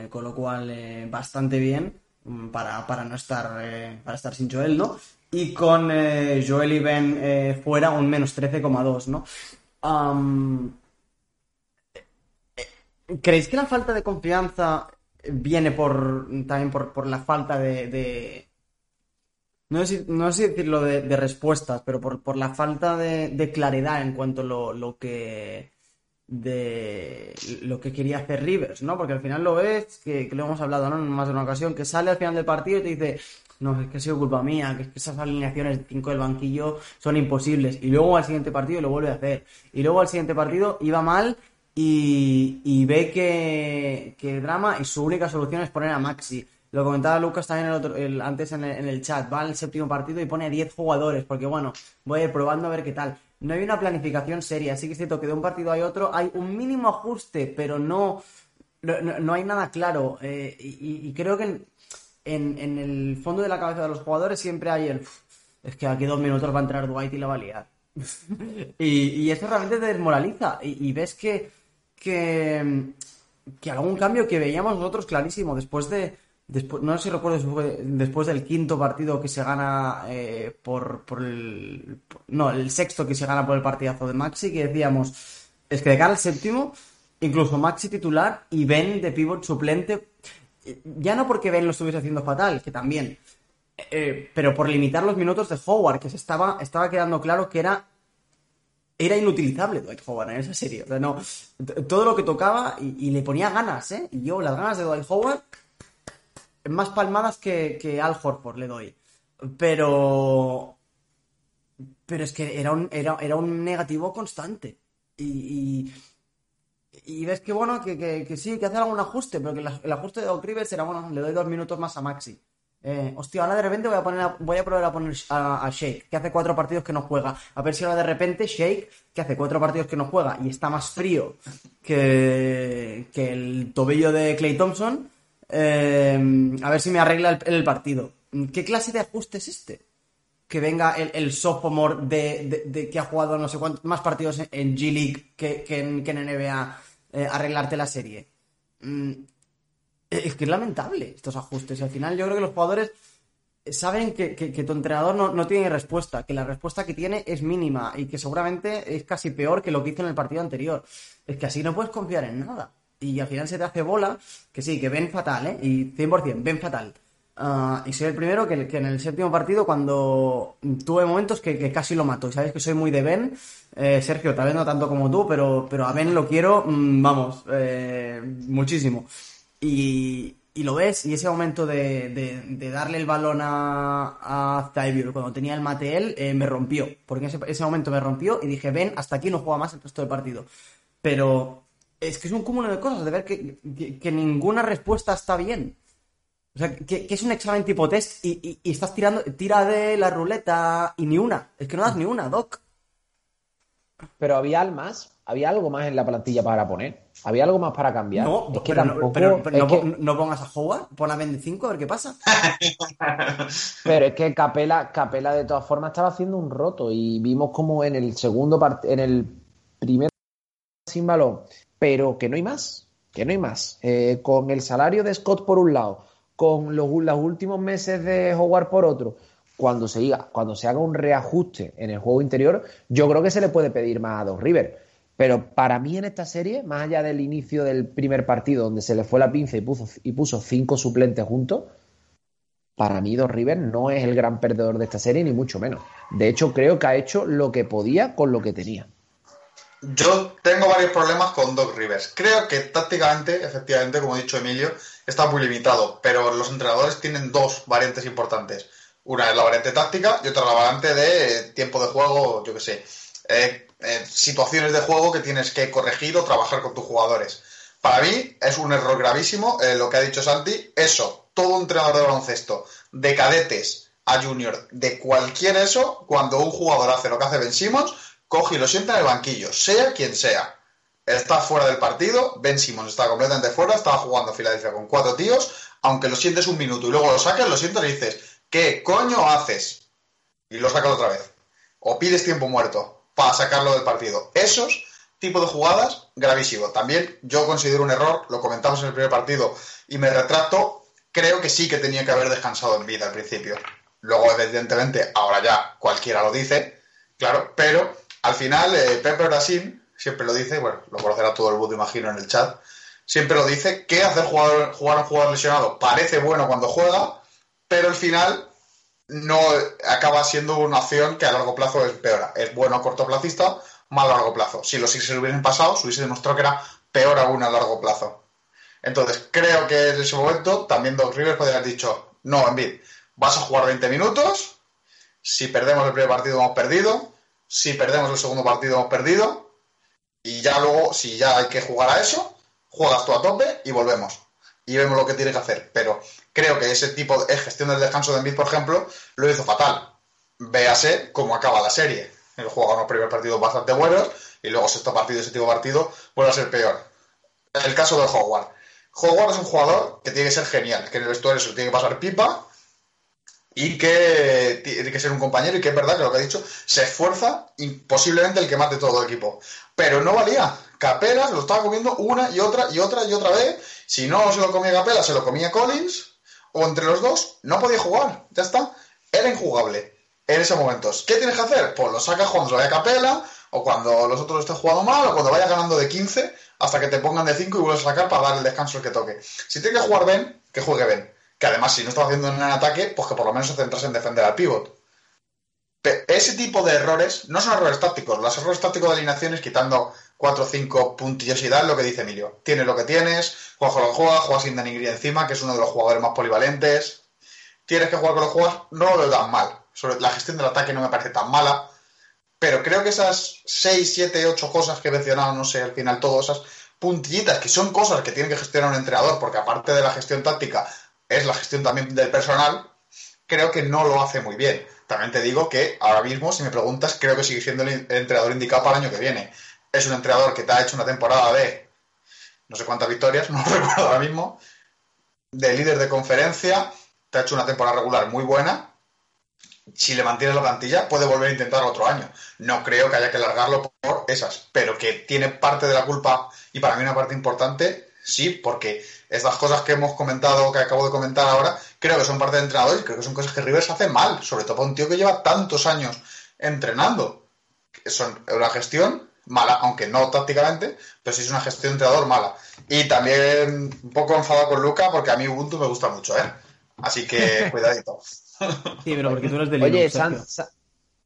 Speaker 1: con lo cual bastante bien mm, para, no estar, para estar sin Joel, ¿no? Y con Joel y Ben fuera un menos 13,2, ¿no? ¿Creéis que la falta de confianza viene por también por, la falta de, no, sé, no sé decirlo de, respuestas, pero por, la falta de, claridad en cuanto a lo, que de lo que quería hacer Rivers, ¿no? Porque al final lo ves, que, lo hemos hablado ¿no? en más de una ocasión, que sale al final del partido y te dice, no, es que ha sido culpa mía, que, es que esas alineaciones de 5 del banquillo son imposibles. Y luego al siguiente partido lo vuelve a hacer. Y luego al siguiente partido iba mal y, ve que, el drama y su única solución es poner a Maxi. Lo comentaba Lucas también antes en el, chat. Va al séptimo partido y pone a 10 jugadores, porque bueno, voy a ir probando a ver qué tal. No hay una planificación seria, así que es cierto que de un partido a otro hay un mínimo ajuste, pero no, no, hay nada claro. Eh, y, creo que en, el fondo de la cabeza de los jugadores siempre hay el. Es que aquí dos minutos va a entrar Dwight y la va a liar. y, eso realmente te desmoraliza. y ves que que, que algún cambio que veíamos nosotros clarísimo después de, después, no sé si recuerdo después del quinto partido que se gana eh, por, el no el sexto que se gana por el partidazo de Maxi que decíamos es que de cara al séptimo incluso Maxi titular y Ben de pivot suplente ya no porque Ben lo estuviese haciendo fatal que también eh, pero por limitar los minutos de Howard que se estaba estaba quedando claro que era era inutilizable Dwight Howard en esa serie. O sea, no, todo lo que tocaba y, le ponía ganas, ¿eh? Y yo las ganas de Dwight Howard, más palmadas que, Al Horford le doy. Pero... Pero es que era un, era, un negativo constante. Y, y ves que bueno, que, que, que sí, que hace algún ajuste, pero que el, el ajuste de Doc Rivers era bueno, le doy dos minutos más a Maxi. Eh, hostia, ahora de repente voy a poner a- voy a probar a poner a, Shake, que hace cuatro partidos que no juega. A ver si ahora de repente Shake, que hace cuatro partidos que no juega y está más frío que, que el tobillo de Clay Thompson, eh, a ver si me arregla el, partido. ¿Qué clase de ajuste es este? Que venga el, el sophomore de, que ha jugado no sé cuántos más partidos en, en G League que, que en NBA eh, arreglarte la serie. Mm, es que es lamentable estos ajustes. Y al final yo creo que los jugadores saben que, que- tu entrenador no, no tiene respuesta, que la respuesta que tiene es mínima y que seguramente es casi peor que lo que hizo en el partido anterior. Es que así no puedes confiar en nada. Y al final se te hace bola, que sí, que ven fatal, ¿eh? Y 100%, ven fatal. Ah, y soy el primero que, que en el séptimo partido, cuando tuve momentos que, que casi lo mato. Y sabes que soy muy de Ben. Eh, Sergio, tal vez no tanto como tú, pero, pero a Ben lo quiero, mm, vamos, eh, muchísimo. Y, y lo ves, y ese momento de, de- darle el balón a, a cuando tenía el mate él, eh, me rompió. Porque ese, ese momento me rompió y dije, ven, hasta aquí no juega más el resto del partido. Pero es que es un cúmulo de cosas, de ver que, que- ninguna respuesta está bien. O sea, que, es un examen tipo test y, y- y estás tirando, tira de la ruleta y ni una. Es que no das ni una, Doc.
Speaker 2: Pero había algo más, había algo más en la plantilla para poner. Había algo más para cambiar.
Speaker 1: No,
Speaker 2: es que
Speaker 1: pero,
Speaker 2: tampoco.
Speaker 1: no, pero- pero
Speaker 2: es
Speaker 1: no,
Speaker 2: que-
Speaker 1: no pongas a Howard, pon a 25 a ver qué pasa.
Speaker 2: Pero es que Capela, Capela de todas formas estaba haciendo un roto y vimos como en el segundo part- en el primer sin balón, pero que no hay más, que no hay más. Eh, con el salario de Scott por un lado, con los, los últimos meses de Howard por otro, cuando se, diga, cuando se haga un reajuste en el juego interior, yo creo que se le puede pedir más a Doc River. Pero para mí en esta serie, más allá del inicio del primer partido, donde se le fue la pinza y puso, y puso cinco suplentes juntos, para mí Doc Rivers no es el gran perdedor de esta serie, ni mucho menos. De hecho, creo que ha hecho lo que podía con lo que tenía.
Speaker 3: Yo tengo varios problemas con Doc Rivers. Creo que tácticamente, efectivamente, como ha dicho Emilio, está muy limitado, pero los entrenadores tienen dos variantes importantes. Una es la variante táctica y otra la variante de tiempo de juego, yo qué sé, eh, eh, situaciones de juego que tienes que corregir o trabajar con tus jugadores. Para mí es un error gravísimo eh, lo que ha dicho Santi. Eso, todo entrenador de baloncesto, de cadetes a junior, de cualquier eso, cuando un jugador hace lo que hace Ben Simmons, coge y lo sienta en el banquillo, sea quien sea. Está fuera del partido, Ben Simmons está completamente fuera, estaba jugando Filadelfia con cuatro tíos, aunque lo sientes un minuto y luego lo sacas, lo sientas y dices, ¿qué coño haces? Y lo sacas otra vez. O pides tiempo muerto para sacarlo del partido. Esos tipos de jugadas, gravísimo. También yo considero un error, lo comentamos en el primer partido y me retracto, creo que sí que tenía que haber descansado en vida al principio. Luego, evidentemente, ahora ya cualquiera lo dice, claro, pero al final eh, Pepe Brasil siempre lo dice, bueno, lo conocerá todo el mundo, imagino, en el chat, siempre lo dice, que hacer jugar, jugar a un jugador lesionado parece bueno cuando juega, pero al final no acaba siendo una opción que a largo plazo es peor. Es bueno a cortoplacista, mal a largo plazo. Si los Sixers hubiesen pasado, se hubiese demostrado que era peor aún a largo plazo. Entonces, creo que en ese momento también Doc Rivers podría haber dicho, no, Envid, vas a jugar 20 minutos, si perdemos el primer partido hemos perdido, si perdemos el segundo partido hemos perdido, y ya luego, si ya hay que jugar a eso, juegas tú a tope y volvemos. Y vemos lo que tienes que hacer. Pero creo que ese tipo de gestión del descanso de Envid, por ejemplo, lo hizo fatal. Véase cómo acaba la serie. El juego unos primeros partidos bastante buenos y luego sexto partido y séptimo partido vuelve a ser peor. El caso de Howard. Howard es un jugador que tiene que ser genial, que en el vestuario se lo tiene que pasar pipa y que tiene que ser un compañero y que es verdad que lo que ha dicho, se esfuerza y posiblemente el que mate todo el equipo. Pero no valía. Capela se lo estaba comiendo una y otra y otra y otra vez. Si no se lo comía Capela, se lo comía Collins. O entre los dos, no podía jugar. Ya está. Era injugable en esos momentos. ¿Qué tienes que hacer? Pues lo sacas cuando vaya Capela, o cuando los otros estén jugando mal, o cuando vaya ganando de 15, hasta que te pongan de 5 y vuelves a sacar para dar el descanso que toque. Si tiene que jugar Ben, que juegue Ben. Que además, si no está haciendo en ataque, pues que por lo menos se centrase en defender al pivot. Pe- Ese tipo de errores no son errores tácticos. Los errores tácticos de alineaciones, quitando 4 o 5 puntillos y tal, lo que dice Emilio. Tienes lo que tienes, juegas con lo que juegas, juegas sin Danny Green encima, que es uno de los jugadores más polivalentes. Tienes que jugar con lo que juegas, no lo veo tan mal. Sobre la gestión del ataque no me parece tan mala. Pero creo que esas 6, 7, 8 cosas que he mencionado, no sé, al final todas esas, puntillitas que son cosas que tiene que gestionar un entrenador, porque aparte de la gestión táctica, es la gestión también del personal, creo que no lo hace muy bien. También te digo que ahora mismo, si me preguntas, creo que sigue siendo el entrenador indicado para el año que viene. Es un entrenador que te ha hecho una temporada de no sé cuántas victorias, no recuerdo ahora mismo, de líder de conferencia, te ha hecho una temporada regular muy buena. Si le mantienes la plantilla, puede volver a intentar otro año. No creo que haya que largarlo por esas, pero que tiene parte de la culpa y para mí una parte importante, sí, porque estas cosas que hemos comentado, que acabo de comentar ahora, creo que son parte de entrenadores, creo que son cosas que Rivers hace mal, sobre todo para un tío que lleva tantos años entrenando. Son una gestión mala, aunque no tácticamente, pero sí es una gestión de entrenador mala. Y también un poco enfadado con Luca porque a mí Ubuntu me gusta mucho, ¿eh? Así que cuidadito.
Speaker 1: Sí, pero porque tú eres de
Speaker 2: Oye,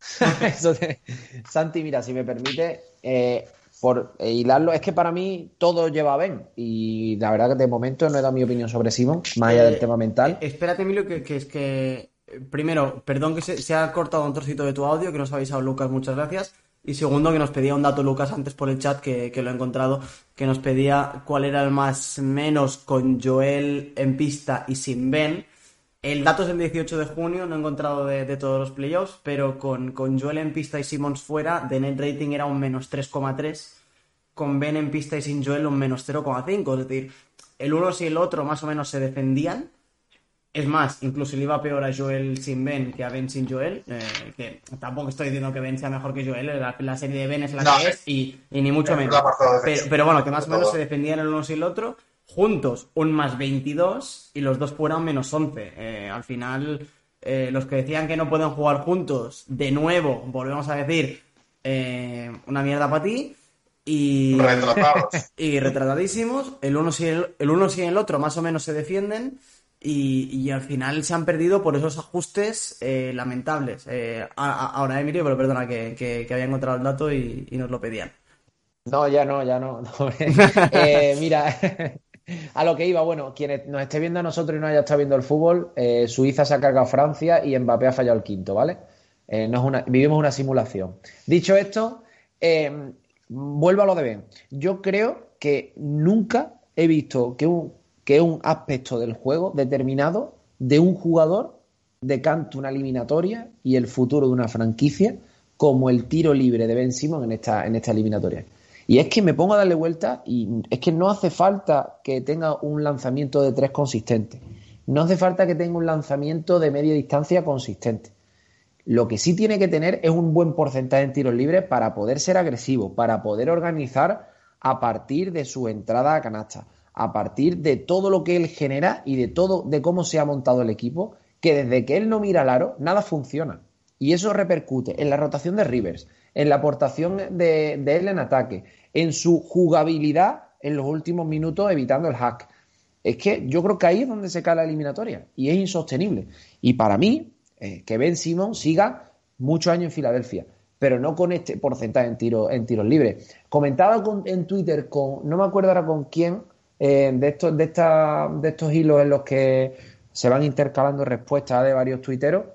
Speaker 2: Santi, mira, si me permite, eh, por eh, hilarlo, es que para mí todo lleva a Ben. Y la verdad que de momento no he dado mi opinión sobre Simon, más allá del eh, tema mental.
Speaker 1: espérate, Emilio, que, es que. Primero, perdón que se, ha cortado un trocito de tu audio, que nos ha avisado Lucas, muchas gracias. Y segundo, que nos pedía un dato Lucas antes por el chat, que, lo he encontrado, que nos pedía cuál era el más menos con Joel en pista y sin Ben. El dato es el 18 de junio, no he encontrado de, todos los playoffs, pero con, con, Joel en pista y Simmons fuera, de net rating era un menos 3,3, con Ben en pista y sin Joel un menos 0,5. Es decir, el uno y el otro más o menos se defendían, es más, incluso le iba peor a Joel sin Ben que a Ben sin Joel. Eh, que tampoco estoy diciendo que Ben sea mejor que Joel. La, serie de Ben es la que es y, ni mucho menos. Pero, bueno, que más o menos se defendían el uno sin el otro. Juntos, un más 22 y los dos fueron menos 11. Eh, al final, eh, los que decían que no pueden jugar juntos, de nuevo, volvemos a decir, una mierda para ti. Y, y retratadísimos. El uno, sin el, el uno sin el otro más o menos se defienden. Y, al final se han perdido por esos ajustes eh, lamentables. Eh, ahora, Emilio, pero perdona que, había encontrado el dato y, nos lo pedían.
Speaker 2: No, ya no, ya no. Eh, mira, a lo que iba, bueno, quienes nos esté viendo a nosotros y no haya estado viendo el fútbol, Suiza se ha cargado a Francia y Mbappé ha fallado el quinto, ¿vale? no es una, vivimos una simulación. Dicho esto, vuelvo a lo de Ben. Yo creo que nunca he visto que un que es un aspecto del juego determinado de un jugador decanta una eliminatoria y el futuro de una franquicia como el tiro libre de Ben Simon en esta, en esta eliminatoria. Y es que me pongo a darle vuelta y es que no hace falta que tenga un lanzamiento de tres consistente. No hace falta que tenga un lanzamiento de media distancia consistente. Lo que sí tiene que tener es un buen porcentaje en tiros libres para poder ser agresivo, para poder organizar a partir de su entrada a canasta a partir de todo lo que él genera y de todo, de cómo se ha montado el equipo, que desde que él no mira al aro, nada funciona. Y eso repercute en la rotación de Rivers, en la aportación de, él en ataque, en su jugabilidad en los últimos minutos evitando el hack. Es que yo creo que ahí es donde se cae la eliminatoria y es insostenible. Y para mí, eh, que Ben Simon siga muchos años en Filadelfia, pero no con este porcentaje en, en tiros libres. Comentaba en Twitter con, no me acuerdo ahora con quién, eh, de, estos, de, de estos hilos en los que se van intercalando respuestas de varios tuiteros,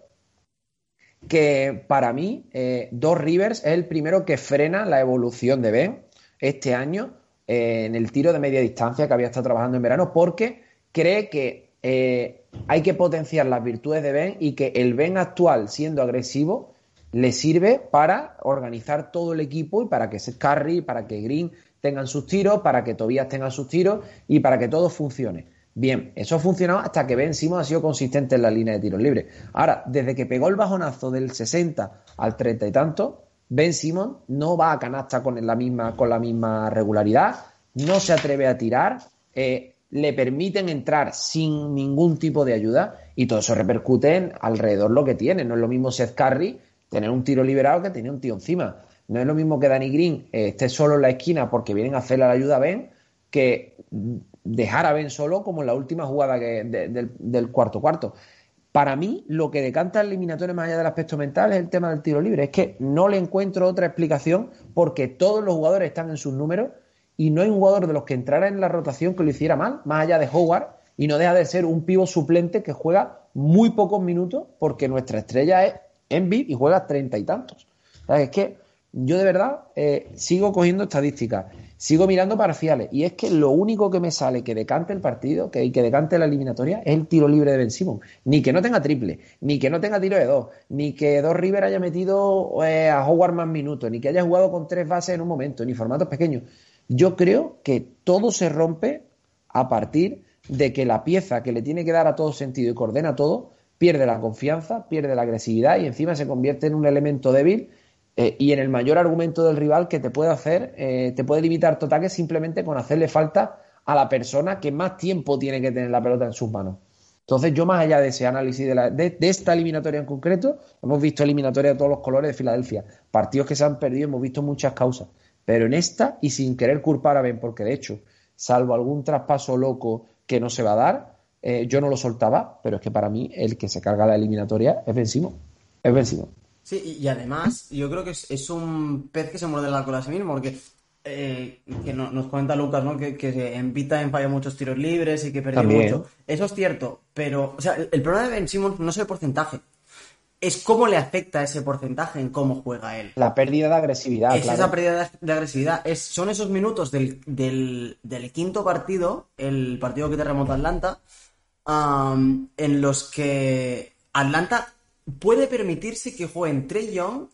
Speaker 2: que para mí, eh, Dos Rivers es el primero que frena la evolución de Ben este año eh, en el tiro de media distancia que había estado trabajando en verano, porque cree que hay que potenciar las virtudes de Ben y que el Ben actual, siendo agresivo, le sirve para organizar todo el equipo y para que Curry, para que Green tengan sus tiros, para que Tobías tenga sus tiros y para que todo funcione. Bien, eso ha funcionado hasta que Ben Simon ha sido consistente en la línea de tiros libres. Ahora, desde que pegó el bajonazo del 60 al 30 y tanto, Ben Simon no va a canasta con la misma, con la misma regularidad, no se atreve a tirar, eh, le permiten entrar sin ningún tipo de ayuda y todo eso repercute en alrededor lo que tiene. No es lo mismo Seth Curry tener un tiro liberado que tener un tío encima. No es lo mismo que Danny Green eh, esté solo en la esquina porque vienen a hacerle la ayuda a Ben que dejar a Ben solo como en la última jugada del, cuarto cuarto. Para mí, lo que decanta el eliminatorio más allá del aspecto mental es el tema del tiro libre. Es que no le encuentro otra explicación porque todos los jugadores están en sus números y no hay un jugador de los que entrara en la rotación que lo hiciera mal, más allá de Howard, y no deja de ser un pivo suplente que juega muy pocos minutos porque nuestra estrella es Envid y juega treinta y tantos. Es que yo de verdad eh, sigo cogiendo estadísticas, sigo mirando parciales, y es que lo único que me sale que decante el partido, que, que decante la eliminatoria, es el tiro libre de Ben Simon. Ni que no tenga triple, ni que no tenga tiro de dos, ni que Dos River haya metido eh, a Howard más minutos, ni que haya jugado con tres bases en un momento, ni formatos pequeños. Yo creo que todo se rompe a partir de que la pieza que le tiene que dar a todo sentido y coordena todo, pierde la confianza, pierde la agresividad y encima se convierte en un elemento débil eh, y en el mayor argumento del rival que te puede hacer, eh, te puede limitar tu ataque simplemente con hacerle falta a la persona que más tiempo tiene que tener la pelota en sus manos. Entonces, yo más allá de ese análisis de, de, esta eliminatoria en concreto, hemos visto eliminatoria de todos los colores de Filadelfia, partidos que se han perdido, hemos visto muchas causas, pero en esta, y sin querer culpar a Ben, porque de hecho, salvo algún traspaso loco que no se va a dar, eh, yo no lo soltaba, pero es que para mí el que se carga la eliminatoria es vencido. Es vencido.
Speaker 1: Sí, y además yo creo que es, un pez que se muerde la cola a sí mismo, porque eh, que nos cuenta Lucas, ¿no? Que, que en Vita falla muchos tiros libres y que perdió mucho. Eso es cierto, pero o sea, el, problema de Ben Simmons no es el porcentaje, es cómo le afecta ese porcentaje en cómo juega él.
Speaker 2: La pérdida de agresividad.
Speaker 1: Es esa pérdida de, agresividad. Es, son esos minutos del, del, del, quinto partido, el partido que te remonta Atlanta, en los que Atlanta puede permitirse que jueguen Trey Young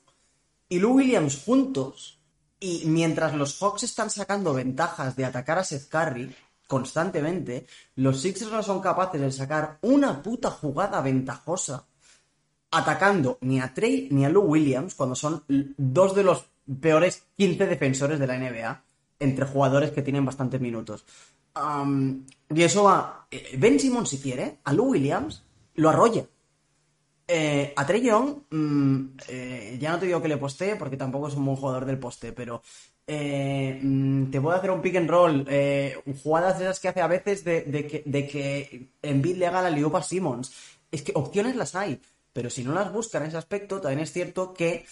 Speaker 1: y Lou Williams juntos. Y mientras los Hawks están sacando ventajas de atacar a Seth Curry constantemente, los Sixers no son capaces de sacar una puta jugada ventajosa atacando ni a Trey ni a Lou Williams cuando son dos de los peores 15 defensores de la NBA entre jugadores que tienen bastantes minutos y eso va. Eh, ben Simon, si quiere, a Lou Williams lo arrolla. Eh, a Trey Young, mm, eh, ya no te digo que le postee porque tampoco es un buen jugador del poste, pero mm, te puedo hacer un pick and roll, jugadas de esas que hace a veces de, que, de que Embiid le haga la liupa a Simmons. Es que opciones las hay, pero si no las buscan en ese aspecto, también es cierto que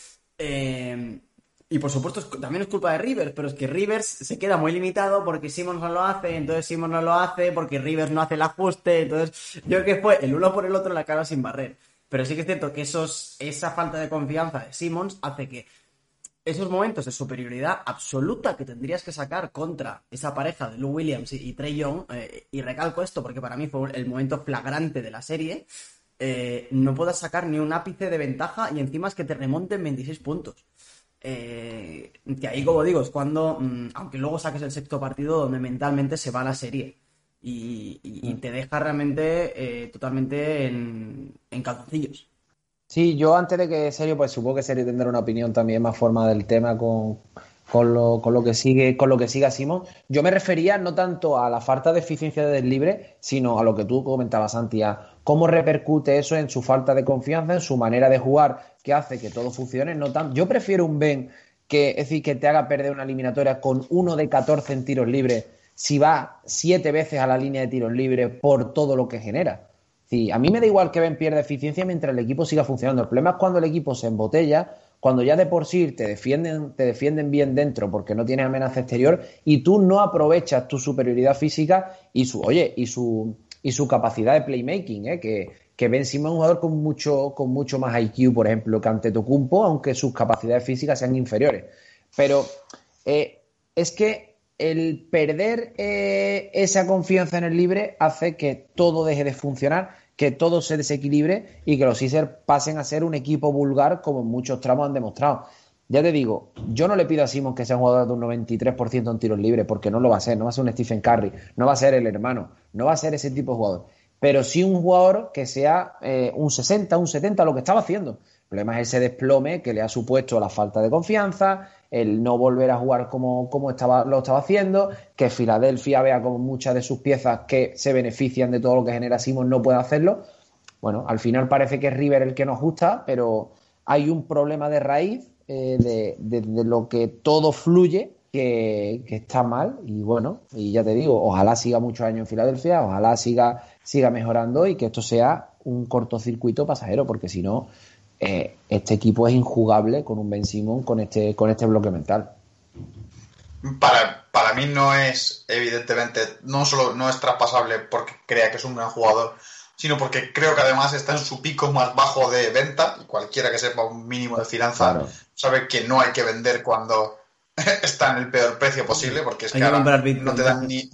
Speaker 1: y por supuesto también es culpa de Rivers, pero es que Rivers se queda muy limitado porque Simmons no lo hace, entonces Simmons no lo hace porque Rivers no hace el ajuste, entonces yo que fue el uno por el otro la cara sin barrer. Pero sí que es cierto que esos, esa falta de confianza de Simmons hace que esos momentos de superioridad absoluta que tendrías que sacar contra esa pareja de Lou Williams y, Trey Young, eh, y recalco esto porque para mí fue el momento flagrante de la serie, eh, no puedas sacar ni un ápice de ventaja y encima es que te remonten 26 puntos. Eh, que ahí, como digo, es cuando, mm, aunque luego saques el sexto partido, donde mentalmente se va la serie y, te deja realmente eh, totalmente en, en calzoncillos.
Speaker 2: Sí, yo antes de que Serio, pues supongo que Serio tendrá una opinión también más forma del tema con, con lo, con lo que sigue, con lo que siga Simón. Yo me refería no tanto a la falta de eficiencia del libre, sino a lo que tú comentabas, Santi, cómo repercute eso en su falta de confianza, en su manera de jugar, que hace que todo funcione. No tan... Yo prefiero un Ben que, es decir, que te haga perder una eliminatoria con uno de 14 en tiros libres si va siete veces a la línea de tiros libres por todo lo que genera. Sí, a mí me da igual que Ben pierda eficiencia mientras el equipo siga funcionando. El problema es cuando el equipo se embotella, cuando ya de por sí te defienden, te defienden bien dentro porque no tienes amenaza exterior y tú no aprovechas tu superioridad física y su, oye, y su, y su capacidad de playmaking, ¿eh? que, que Ben Simmons es un jugador con mucho, con mucho más IQ, por ejemplo, que ante Tocumpo, aunque sus capacidades físicas sean inferiores. Pero eh, es que el perder eh, esa confianza en el libre hace que todo deje de funcionar, que todo se desequilibre y que los Sixers pasen a ser un equipo vulgar como muchos tramos han demostrado. Ya te digo, yo no le pido a Simon que sea un jugador de un 93% en tiros libres, porque no lo va a ser, no va a ser un Stephen Curry, no va a ser el hermano, no va a ser ese tipo de jugador. Pero sí un jugador que sea eh, un 60, un 70, lo que estaba haciendo. El problema es ese desplome que le ha supuesto la falta de confianza, el no volver a jugar como, como estaba, lo estaba haciendo, que Filadelfia vea como muchas de sus piezas que se benefician de todo lo que genera Simon no puede hacerlo. Bueno, al final parece que es River el que nos gusta, pero hay un problema de raíz eh, de, lo que todo fluye que, está mal y bueno, y ya te digo, ojalá siga muchos años en Filadelfia, ojalá siga, siga mejorando y que esto sea un cortocircuito pasajero, porque si no, eh, este equipo es injugable con un Ben Simon con este, con este bloque mental.
Speaker 3: Para, para mí no es, evidentemente, no solo no es traspasable porque crea que es un gran jugador, sino porque creo que además está en su pico más bajo de venta y cualquiera que sepa un mínimo de finanza sabe que no hay que vender cuando está en el peor precio posible porque es que, ahora no te dan ni...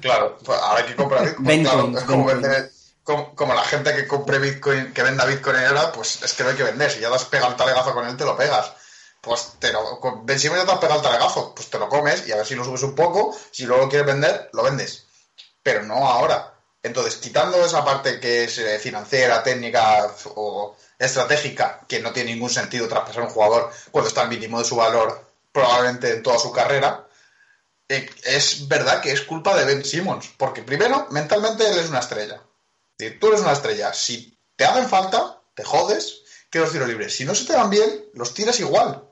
Speaker 3: Claro, pues ahora hay que comprar Bitcoin. claro, es como vender como, la gente que compre Bitcoin, que venda Bitcoin ahora, pues es que no hay que vender. Si ya te has pegado el talegazo con él, te lo pegas. Pues te lo, encima ya te has pegado el talegazo, pues te lo comes y a ver si lo subes un poco. Si luego lo quieres vender, lo vendes. Pero no ahora. Entonces, quitando esa parte que es eh, financiera, técnica o estratégica, que no tiene ningún sentido traspasar un jugador cuando está al mínimo de su valor, probablemente en toda su carrera, eh, es verdad que es culpa de Ben Simmons. Porque primero, mentalmente él es una estrella tú eres una estrella. Si te hacen falta, te jodes, que los tiros libres. Si no se te van bien, los tiras igual.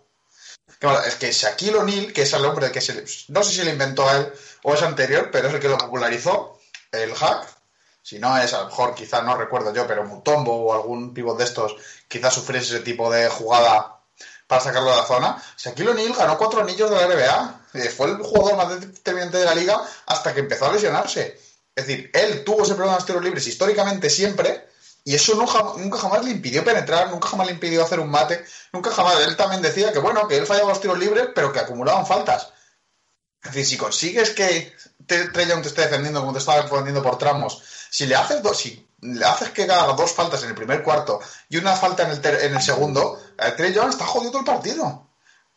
Speaker 3: Es que Shaquille O'Neal, que es el hombre que se, no sé si lo inventó a él o es anterior, pero es el que lo popularizó, el hack. Si no es, a lo mejor, quizás no recuerdo yo, pero Mutombo o algún pivot de estos, quizás sufriese ese tipo de jugada para sacarlo de la zona. Shaquille O'Neal ganó cuatro anillos de la NBA. Eh, fue el jugador más determinante de la liga hasta que empezó a lesionarse. Es decir, él tuvo ese problema de los tiros libres históricamente siempre, y eso nunca jamás le impidió penetrar, nunca jamás le impidió hacer un mate, nunca jamás. Él también decía que, bueno, que él fallaba los tiros libres, pero que acumulaban faltas. Es decir, si consigues que Young te esté defendiendo como te estaba defendiendo por tramos, si le haces dos, si le haces que haga dos faltas en el primer cuarto y una falta en el, en el segundo, eh, está jodido el partido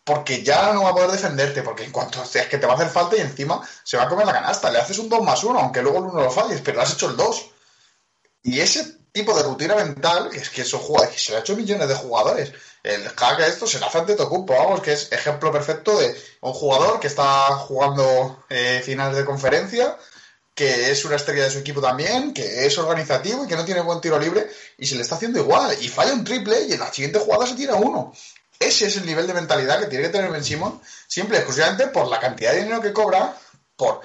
Speaker 3: porque ya no va a poder defenderte, porque en cuanto es que te va a hacer falta y encima se va a comer la canasta, le haces un 2 más 1, aunque luego el 1 lo falles, pero le has hecho el 2. Y ese tipo de rutina mental, es que eso juega, se lo ha hecho millones de jugadores. El hack esto se le hace ante Tocumpo, vamos, que es ejemplo perfecto de un jugador que está jugando eh, finales de conferencia, que es una estrella de su equipo también, que es organizativo y que no tiene buen tiro libre, y se le está haciendo igual, y falla un triple y en la siguiente jugada se tira uno. Ese es el nivel de mentalidad que tiene que tener Ben Simon, simple exclusivamente por la cantidad de dinero que cobra, por,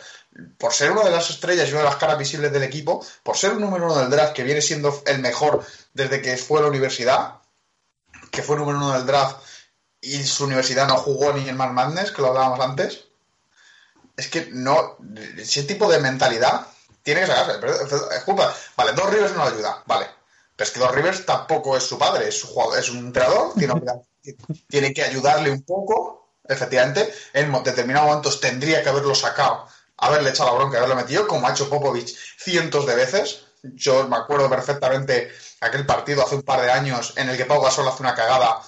Speaker 3: por ser una de las estrellas y una de las caras visibles del equipo, por ser un número uno del draft que viene siendo el mejor desde que fue a la universidad, que fue número uno del draft y su universidad no jugó ni en Mar Madness, que lo hablábamos antes. Es que no, ese tipo de mentalidad tiene que sacarse. Es. Vale, dos Rivers no ayuda, vale. Pero es que Rivers tampoco es su padre, es, su jugador, es un entrenador, tiene tiene que ayudarle un poco, efectivamente, en determinados momentos tendría que haberlo sacado, haberle echado la bronca, haberlo metido, como ha hecho Popovich cientos de veces. Yo me acuerdo perfectamente aquel partido hace un par de años en el que Pau Gasol hace una cagada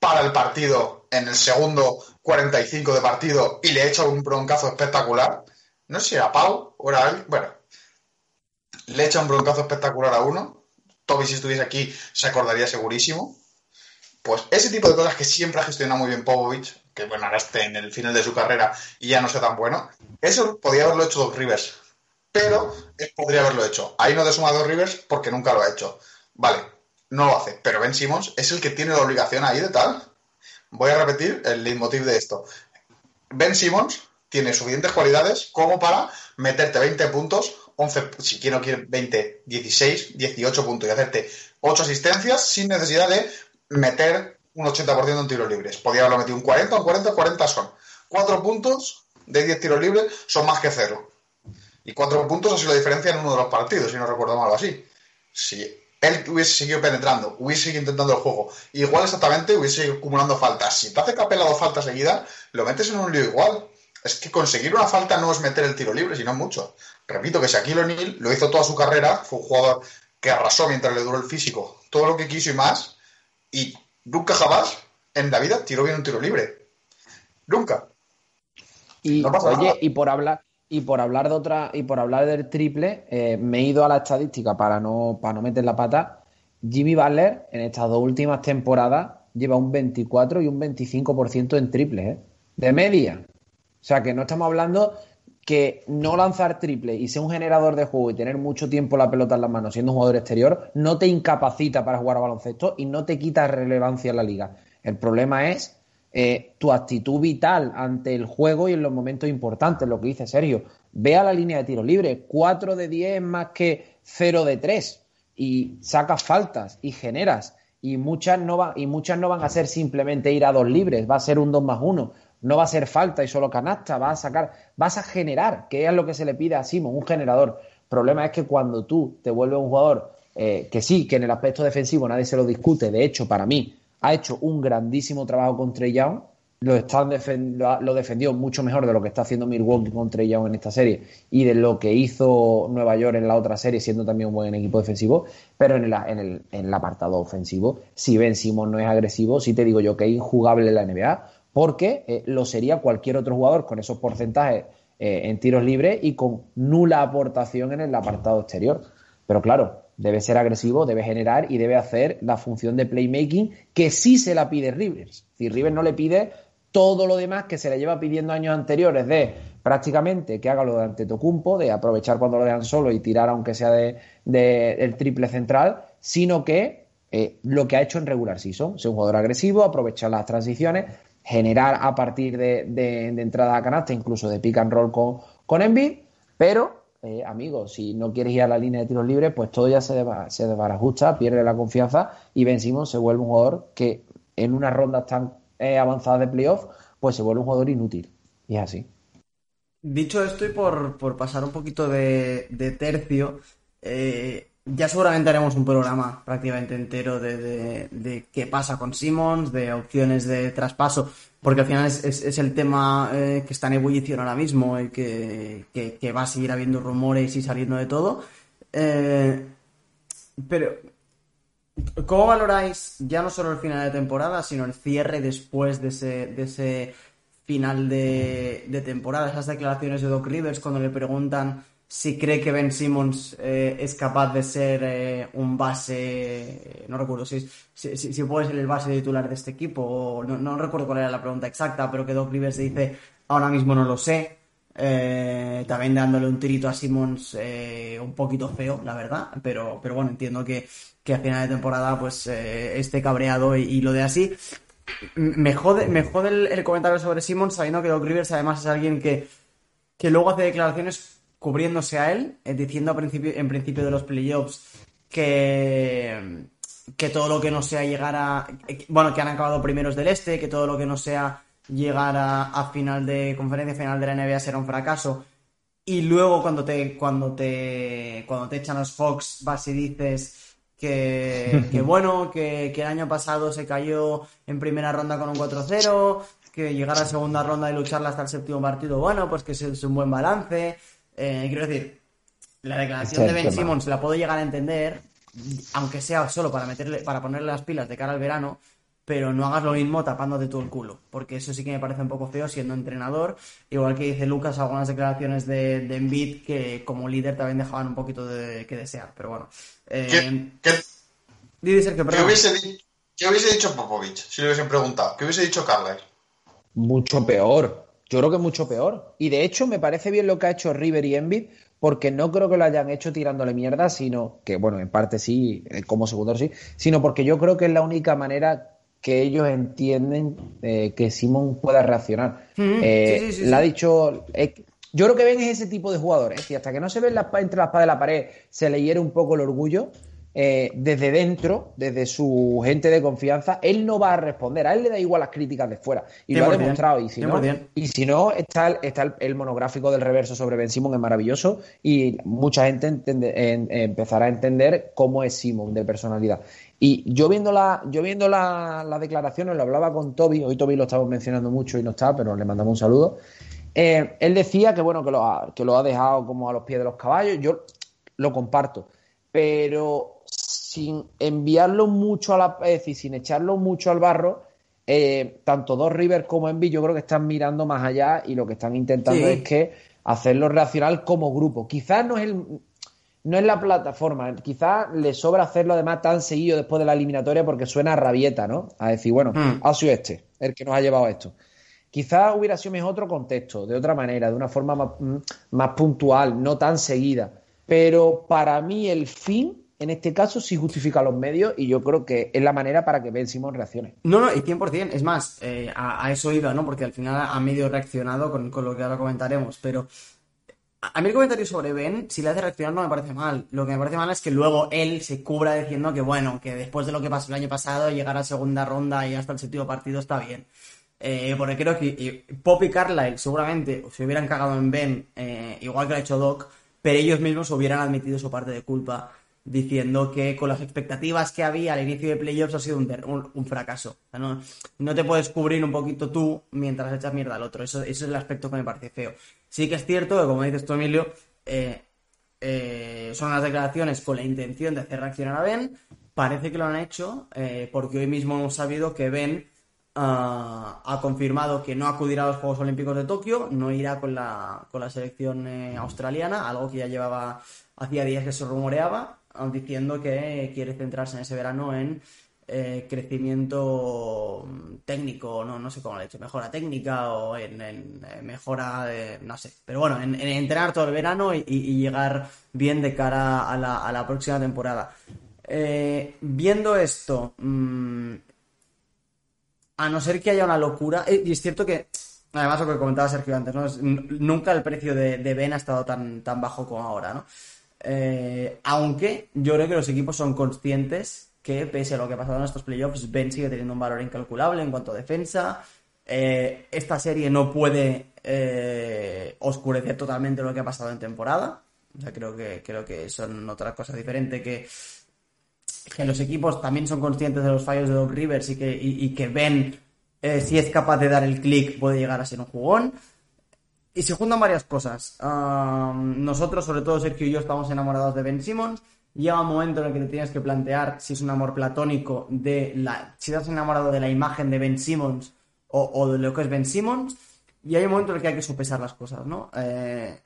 Speaker 3: para el partido en el segundo 45 de partido y le echa un broncazo espectacular. No sé si era Pau o era él. Bueno, le echa un broncazo espectacular a uno. Toby, si estuviese aquí, se acordaría segurísimo. Pues ese tipo de cosas que siempre ha gestionado muy bien Popovich, que bueno, ahora esté en el final de su carrera y ya no sea tan bueno, eso podría haberlo hecho Doc Rivers, pero podría haberlo hecho. Ahí no te suma Doc Rivers porque nunca lo ha hecho. Vale, no lo hace, pero Ben Simmons es el que tiene la obligación ahí de tal. Voy a repetir el leitmotiv de esto. Ben Simmons tiene suficientes cualidades como para meterte 20 puntos, 11, si quiero, quiere 20, 16, 18 puntos y hacerte 8 asistencias sin necesidad de meter un 80% en tiros libres. Podía haberlo metido un 40, un 40, 40 son. 4 puntos de 10 tiros libres son más que cero. Y 4 puntos ha sido la diferencia en uno de los partidos, si no recuerdo mal así. Si él hubiese seguido penetrando, hubiese seguido intentando el juego, igual exactamente hubiese seguido acumulando faltas. Si te hace capela dos faltas seguidas, lo metes en un lío igual. Es que conseguir una falta no es meter el tiro libre, sino mucho. Repito que Shaquille O'Neal lo hizo toda su carrera, fue un jugador que arrasó mientras le duró el físico, todo lo que quiso y más, y nunca jamás en la vida tiró bien un tiro libre. Nunca.
Speaker 2: Y oye, y por hablar y por hablar de otra y por hablar del triple, eh, me he ido a la estadística para no para no meter la pata. Jimmy Butler en estas dos últimas temporadas lleva un 24 y un 25% en triple, ¿eh? de media. O sea que no estamos hablando que no lanzar triple y ser un generador de juego y tener mucho tiempo la pelota en las manos siendo un jugador exterior no te incapacita para jugar a baloncesto y no te quita relevancia en la liga. El problema es eh, tu actitud vital ante el juego y en los momentos importantes, lo que dice Sergio. Ve a la línea de tiro libre, 4 de 10 es más que 0 de 3 y sacas faltas y generas y muchas no, va, y muchas no van a ser simplemente ir a dos libres, va a ser un 2 más 1 no va a ser falta y solo canasta, vas a sacar, vas a generar, que es lo que se le pide a Simon, un generador. El problema es que cuando tú te vuelves un jugador eh, que sí, que en el aspecto defensivo nadie se lo discute, de hecho, para mí, ha hecho un grandísimo trabajo con Trey Young, lo, están lo, defendió mucho mejor de lo que está haciendo Milwaukee con Trey Young en esta serie y de lo que hizo Nueva York en la otra serie, siendo también un buen equipo defensivo, pero en el, en el, en el apartado ofensivo, si Ben Simmons no es agresivo, sí te digo yo que es injugable en la NBA, porque eh, lo sería cualquier otro jugador con esos porcentajes eh, en tiros libres y con nula aportación en el apartado exterior. Pero claro, debe ser agresivo, debe generar y debe hacer la función de playmaking que sí se la pide Rivers. Si Rivers no le pide todo lo demás que se le lleva pidiendo años anteriores de prácticamente que haga lo de Antetokounmpo, de aprovechar cuando lo dejan solo y tirar aunque sea de, del triple central, sino que eh, lo que ha hecho en regular season, ser un jugador agresivo, aprovechar las transiciones, generar a partir de, entrada a canasta, incluso de pick and roll con, con Embiid, pero eh, amigos, si no quieres ir a la línea de tiros libres, pues todo ya se, se desbarajusta, pierde la confianza y Ben Simmons se vuelve un jugador que en unas rondas tan eh, avanzadas de playoff, pues se vuelve un jugador inútil. Y es así.
Speaker 1: Dicho esto y por, pasar un poquito de, tercio, eh, ya seguramente haremos un programa prácticamente entero de, qué pasa con Simmons, de opciones de traspaso, porque al final es, el tema eh, que está en ebullición ahora mismo y que, va a seguir habiendo rumores y saliendo de todo. Eh, pero, ¿cómo valoráis ya no solo el final de temporada, sino el cierre después de ese, de ese final de, temporada? Esas declaraciones de Doc Rivers cuando le preguntan si cree que Ben Simmons eh, es capaz de ser eh, un base, no recuerdo si, si, si, puede ser el base titular de este equipo, o no, recuerdo cuál era la pregunta exacta, pero que Doc Rivers dice, ahora mismo no lo sé, eh, también dándole un tirito a Simmons un poquito feo, la verdad, pero, pero bueno, entiendo que, que a final de temporada pues esté cabreado y, lo de así. Me jode, me jode el, comentario sobre Simmons sabiendo que Doc Rivers además es alguien que, que luego hace declaraciones cubriéndose a él, eh, diciendo a principio, en principio de los playoffs que, que todo lo que no sea llegar a. Bueno, que han acabado primeros del este, que todo lo que no sea llegar a, final de conferencia final de la NBA será un fracaso. Y luego cuando te, cuando te, cuando te echan los Fox vas y dices que, que bueno, que, que, el año pasado se cayó en primera ronda con un 4-0, que llegar a segunda ronda y lucharla hasta el séptimo partido, bueno, pues que es un buen balance, eh, quiero decir, la declaración de Ben Simmons la puedo llegar a entender, aunque sea solo para meterle, para ponerle las pilas de cara al verano, pero no hagas lo mismo tapándote todo el culo, porque eso sí que me parece un poco feo siendo entrenador, igual que dice Lucas algunas declaraciones de, de Embiid que como líder también dejaban un poquito de que desear, pero bueno. Eh,
Speaker 3: ¿Qué, qué, hubiese, dicho Popovich si le hubiesen preguntado? ¿Qué hubiese dicho Carles?
Speaker 2: Mucho peor. Yo creo que es mucho peor. Y de hecho, me parece bien lo que ha hecho River y Envid, porque no creo que lo hayan hecho tirándole mierda, sino que, bueno, en parte sí, eh, como segundo sí, sino porque yo creo que es la única manera que ellos entienden eh, que Simón pueda reaccionar. Eh, la ha dicho. yo creo que ven ese tipo de jugadores, y hasta que no se ven entre la espada y la pared, se le hiere un poco el orgullo. Eh, desde dentro, desde su gente de confianza, él no va a responder. A él le da igual las críticas de fuera. Y lo ha demostrado. Y si no, y si no está, está el, monográfico del reverso sobre Ben Simon, es maravilloso. Y mucha gente empezará a entender cómo es Simon de personalidad. Y yo viendo, la, yo viendo las declaraciones, lo hablaba con Toby, hoy Toby lo estamos mencionando mucho y no está, pero le mandamos un saludo. Eh, él decía que bueno, que lo, ha, que lo ha dejado como a los pies de los caballos. Yo lo comparto. Pero sin enviarlo mucho a la, es decir, sin echarlo mucho al barro, eh, tanto Dos River como Envy yo creo que están mirando más allá y lo que están intentando es que hacerlo reaccionar como grupo. Quizás no es el no es la plataforma, quizás le sobra hacerlo además tan seguido después de la eliminatoria porque suena a rabieta, ¿no? A decir, bueno, hmm. ha sido este el que nos ha llevado a esto. Quizás hubiera sido mejor otro contexto, de otra manera, de una forma más, más puntual, no tan seguida. Pero para mí el fin en este caso sí justifica los medios y yo creo que es la manera para que Ben Simon reaccione.
Speaker 1: No, no, y 100%. Es más, eh, a, eso iba, ¿no? Porque al final ha medio reaccionado con, lo que ahora comentaremos, pero a mí el comentario sobre Ben, si le hace reaccionar no me parece mal. Lo que me parece mal es que luego él se cubra diciendo que, bueno, que después de lo que pasó el año pasado, llegar a segunda ronda y hasta el séptimo partido está bien. Eh, porque creo que Pop y Carlyle seguramente se hubieran cagado en Ben, eh, igual que lo ha hecho Doc, pero ellos mismos hubieran admitido su parte de culpa diciendo que con las expectativas que había al inicio de playoffs ha sido un, fracaso. no, no, te puedes cubrir un poquito tú mientras echas mierda al otro. Eso, eso, es el aspecto que me parece feo. Sí que es cierto que, como dices tú, Emilio, eh, eh, son unas declaraciones con la intención de hacer reaccionar a Ben. Parece que lo han hecho eh, porque hoy mismo hemos sabido que Ben ah, ha confirmado que no acudirá a los Juegos Olímpicos de Tokio, no irá con la, con la selección australiana, algo que ya llevaba hacía días que se rumoreaba diciendo que quiere centrarse en ese verano en eh, crecimiento técnico, no, no sé cómo le he dicho, mejora técnica o en, eh, mejora de, no sé, pero bueno, en, entrenar todo el verano y, llegar bien de cara a la, próxima temporada. Eh, viendo esto, mm, a no ser que haya una locura, y es cierto que, además lo que comentaba Sergio antes, ¿no? nunca el precio de, de Ben ha estado tan, tan bajo como ahora, ¿no? Eh, aunque yo creo que los equipos son conscientes que, pese a lo que ha pasado en estos playoffs, Ben sigue teniendo un valor incalculable en cuanto a defensa. Eh, esta serie no puede eh, oscurecer totalmente lo que ha pasado en temporada. O sea, creo que, creo que son otra cosa diferente que, que los equipos también son conscientes de los fallos de Doc Rivers y que, y que Ben, si es capaz de dar el clic, puede llegar a ser un jugón. Y se juntan varias cosas. nosotros, sobre todo Sergio y yo, estamos enamorados de Ben Simmons. Llega un momento en el que te tienes que plantear si es un amor platónico de la. si estás enamorado de la imagen de Ben Simmons o, de lo que es Ben Simmons. Y hay un momento en el que hay que sopesar las cosas, ¿no? Eh,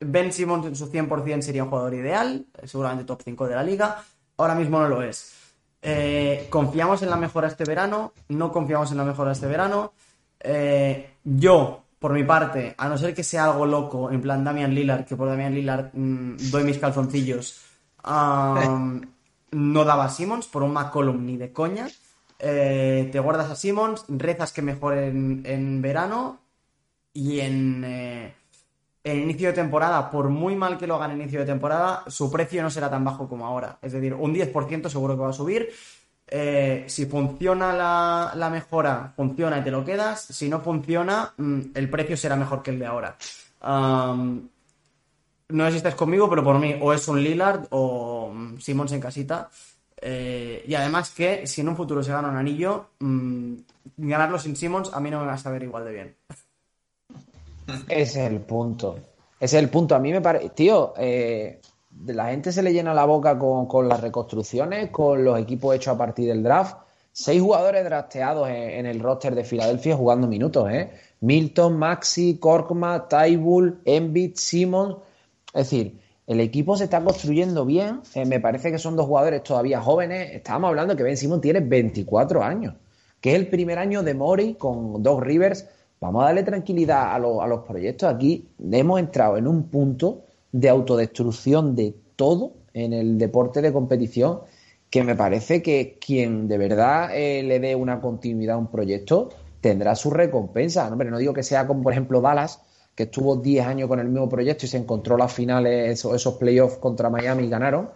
Speaker 1: ben Simmons en su 100% sería un jugador ideal, seguramente top 5 de la liga. Ahora mismo no lo es. Eh, ¿Confiamos en la mejora este verano? ¿No confiamos en la mejora este verano? Eh, yo por mi parte, a no ser que sea algo loco, en plan Damian Lillard, que por Damian Lillard mm, doy mis calzoncillos, no daba a Simmons por un McCollum ni de coña. Eh, te guardas a Simmons, rezas que mejore en, verano y en, eh, en inicio de temporada, por muy mal que lo hagan en inicio de temporada, su precio no será tan bajo como ahora. Es decir, un 10% seguro que va a subir eh, si funciona la, mejora, funciona y te lo quedas. Si no funciona, mm, el precio será mejor que el de ahora. no sé si conmigo, pero por mí o es un Lillard o mm, Simmons en casita. Eh, y además que si en un futuro se gana un anillo, mm, ganarlo sin Simmons a mí no me va a saber igual de bien.
Speaker 2: Es el punto. Es el punto. A mí me parece. Tío, eh, la gente se le llena la boca con, las reconstrucciones, con los equipos hechos a partir del draft. Seis jugadores drafteados en, el roster de Filadelfia jugando minutos, ¿eh? Milton, Maxi, Korkma, Tybull, Embiid, Simon. Es decir, el equipo se está construyendo bien. Eh, me parece que son dos jugadores todavía jóvenes. Estábamos hablando que Ben Simon tiene 24 años, que es el primer año de Mori con Doc Rivers. Vamos a darle tranquilidad a, a los proyectos. Aquí hemos entrado en un punto de autodestrucción de todo en el deporte de competición que me parece que quien de verdad eh, le dé una continuidad a un proyecto tendrá su recompensa. No, no digo que sea como, por ejemplo, Dallas, que estuvo 10 años con el mismo proyecto y se encontró las finales, esos, esos playoffs contra Miami y ganaron,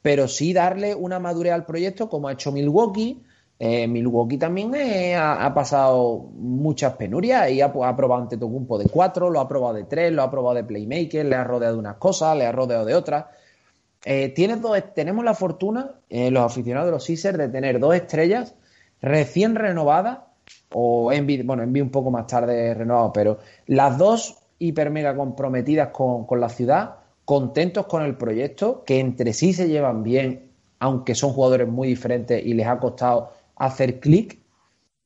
Speaker 2: pero sí darle una madurez al proyecto como ha hecho Milwaukee. Eh, Milwaukee también eh, ha, pasado muchas penurias y ha, ha probado ante Tocumpo de 4, lo ha probado de 3, lo ha probado de playmaker, le ha rodeado de unas cosas, le ha rodeado de otras. Eh, tenemos la fortuna, los aficionados de los Caesars, de tener dos estrellas recién renovadas, o Envy, bueno, Envy un poco más tarde renovado, pero las dos hiper mega comprometidas con la ciudad, contentos con el proyecto, que entre sí se llevan bien, aunque son jugadores muy diferentes y les ha costado hacer clic.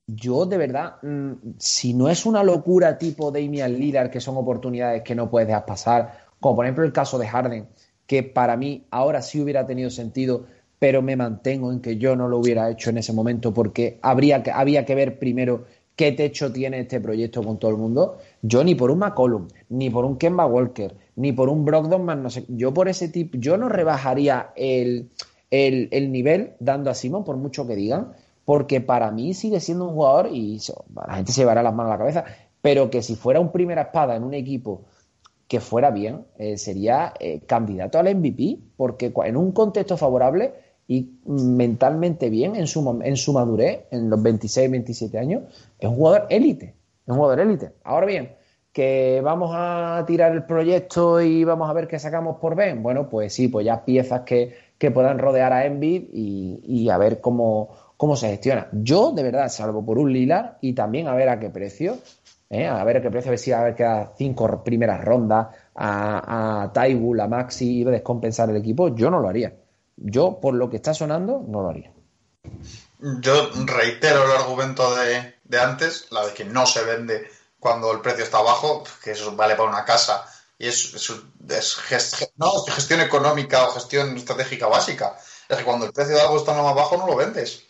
Speaker 2: Yo, de verdad, mm, si no es una locura tipo Damian Lillard, que son oportunidades que no puedes dejar pasar, como por ejemplo el caso de Harden, que para mí ahora sí hubiera tenido sentido, pero me mantengo en que yo no lo hubiera hecho en ese momento porque habría que, había que ver primero qué techo tiene este proyecto con todo el mundo. Yo ni por un McCollum, ni por un Kemba Walker, ni por un Brogdon, no sé, yo por ese tipo, yo no rebajaría el, el, nivel dando a Simon, por mucho que digan, porque para mí sigue siendo un jugador y la gente se llevará las manos a la cabeza, pero que si fuera un primera espada en un equipo que fuera bien, eh, sería eh, candidato al MVP, porque en un contexto favorable y mentalmente bien en su, en su madurez, en los 26, 27 años, es un jugador élite, es un jugador élite. Ahora bien, que vamos a tirar el proyecto y vamos a ver qué sacamos por Ben. Bueno, pues sí, pues ya piezas que, que puedan rodear a Envid y, y a ver cómo, cómo se gestiona. Yo, de verdad, salvo por un Lilar y también a ver a qué precio, ¿eh? a ver a qué precio, a ver si a ver quedan cinco primeras rondas a, a Taibul, a Maxi y descompensar el equipo, yo no lo haría. Yo, por lo que está sonando, no lo haría.
Speaker 3: Yo reitero el argumento de, antes, la de que no se vende cuando el precio está bajo, que eso vale para una casa y es, es, gestión económica o gestión estratégica básica. Es que cuando el precio de algo está lo más bajo no lo vendes.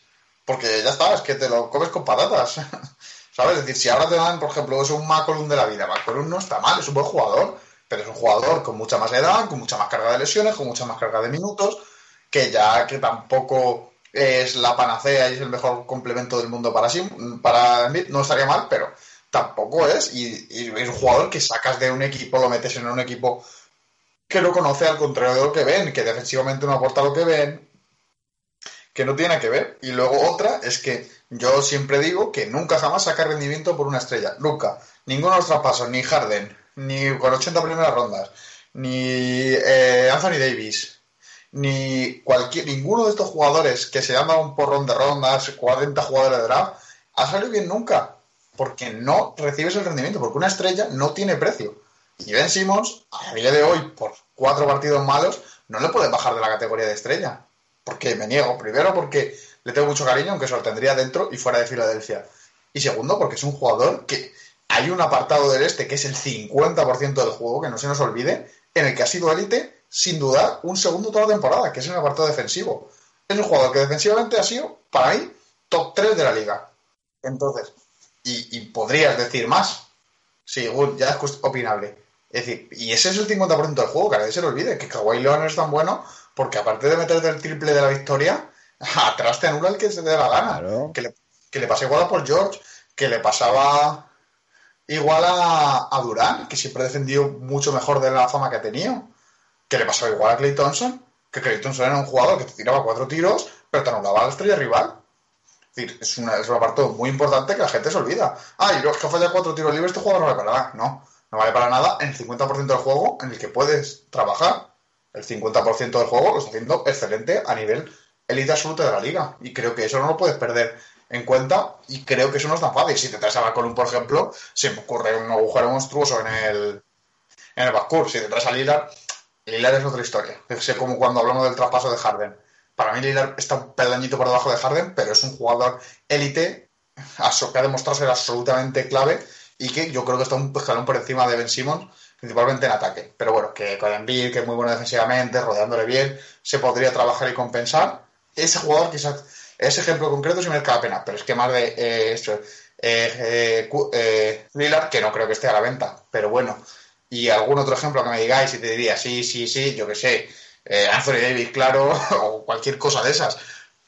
Speaker 3: Porque ya está, es que te lo comes con patatas. ¿Sabes? Es decir, si ahora te dan, por ejemplo, es un Macolum de la vida. Macolum no está mal, es un buen jugador, pero es un jugador con mucha más edad, con mucha más carga de lesiones, con mucha más carga de minutos, que ya que tampoco es la panacea y es el mejor complemento del mundo para sí, para mí, no estaría mal, pero tampoco es. Y, y, es un jugador que sacas de un equipo, lo metes en un equipo que lo conoce al contrario de lo que ven, que defensivamente no aporta lo que ven, que no tiene que ver. Y luego otra es que yo siempre digo que nunca jamás saca rendimiento por una estrella. Nunca. Ninguno de los traspasos, ni Harden, ni con 80 primeras rondas, ni eh, Anthony Davis, ni cualquier, ninguno de estos jugadores que se han dado un porrón de rondas, 40 jugadores de draft, ha salido bien nunca. Porque no recibes el rendimiento, porque una estrella no tiene precio. Y Ben Simmons, a día de hoy, por cuatro partidos malos, no le puedes bajar de la categoría de estrella. Porque me niego. Primero, porque le tengo mucho cariño, aunque se lo tendría dentro y fuera de Filadelfia. Y segundo, porque es un jugador que hay un apartado del este que es el 50% del juego, que no se nos olvide, en el que ha sido élite, sin dudar, un segundo toda la temporada, que es el apartado defensivo. Es un jugador que defensivamente ha sido, para mí, top 3 de la liga. Entonces, y, podrías decir más. Sí, ya es opinable. Es decir, y ese es el 50% del juego, que a nadie se le olvide, que Kawhi Leonard es tan bueno porque aparte de meterte el triple de la victoria, atrás te anula el que se te dé la gana. Claro. Que, le, que, le, pasa igual a Paul George, que le pasaba igual a, a, Durán, que siempre ha defendido mucho mejor de la fama que ha tenido. Que le pasaba igual a Clay Thompson, que Clay Thompson era un jugador que te tiraba cuatro tiros, pero te anulaba a la estrella rival. Es decir, es, una, es un apartado muy importante que la gente se olvida. Ah, y es que falla cuatro tiros libres, este jugador no vale para nada. No, no vale para nada en el 50% del juego en el que puedes trabajar. El 50% del juego lo está haciendo excelente a nivel élite absoluta de la liga. Y creo que eso no lo puedes perder en cuenta. Y creo que eso no es tan fácil. Si te traes a Bacolum, por ejemplo, se me ocurre un agujero monstruoso en el, en el backcourt. Si te traes a Lillard, Lillard es otra historia. Es como cuando hablamos del traspaso de Harden. Para mí Lillard está un peldañito por debajo de Harden, pero es un jugador élite que ha demostrado ser absolutamente clave y que yo creo que está un escalón por encima de Ben Simmons, principalmente en ataque. Pero bueno, que con Embiid, que es muy bueno defensivamente, rodeándole bien, se podría trabajar y compensar. Ese jugador quizás, ese ejemplo concreto sí merece la pena, pero es que más de eh, esto, eh, eh, Lillard, que no creo que esté a la venta, pero bueno. Y algún otro ejemplo que me digáis y te diría, sí, sí, sí, yo que sé, Anthony Davis, claro, o cualquier cosa de esas.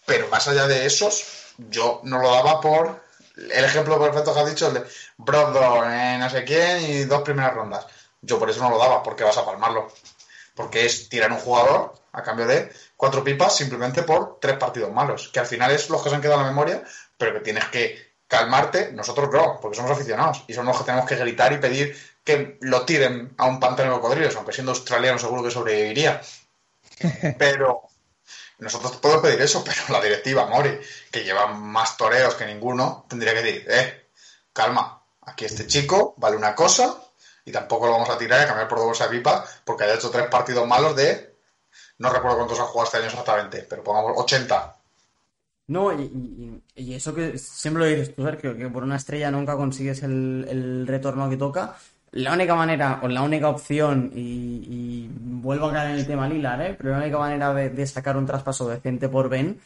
Speaker 3: Pero más allá de esos, yo no lo daba por el ejemplo perfecto que has dicho, el de Brogdon, eh, no sé quién, y dos primeras rondas. Yo por eso no lo daba, porque vas a palmarlo. Porque es tirar un jugador a cambio de cuatro pipas simplemente por tres partidos malos. Que al final es los que se han quedado en la memoria, pero que tienes que calmarte. Nosotros no, porque somos aficionados. Y somos los que tenemos que gritar y pedir que lo tiren a un pantano de cocodrilos, aunque siendo australiano seguro que sobreviviría. Pero nosotros podemos pedir eso, pero la directiva, Mori, que lleva más toreos que ninguno, tendría que decir, eh, calma, aquí este chico vale una cosa y tampoco lo vamos a tirar y a cambiar por dos pipa porque haya hecho tres partidos malos de, no recuerdo cuántos ha jugado este año exactamente, pero pongamos 80.
Speaker 1: No, y, eso que siempre lo dices tú, Sergio, que por una estrella nunca consigues el, retorno que toca la única manera, o la única opción, y, y, vuelvo a caer en el tema Lilar, ¿eh? pero la única manera de, de sacar un traspaso decente por Ben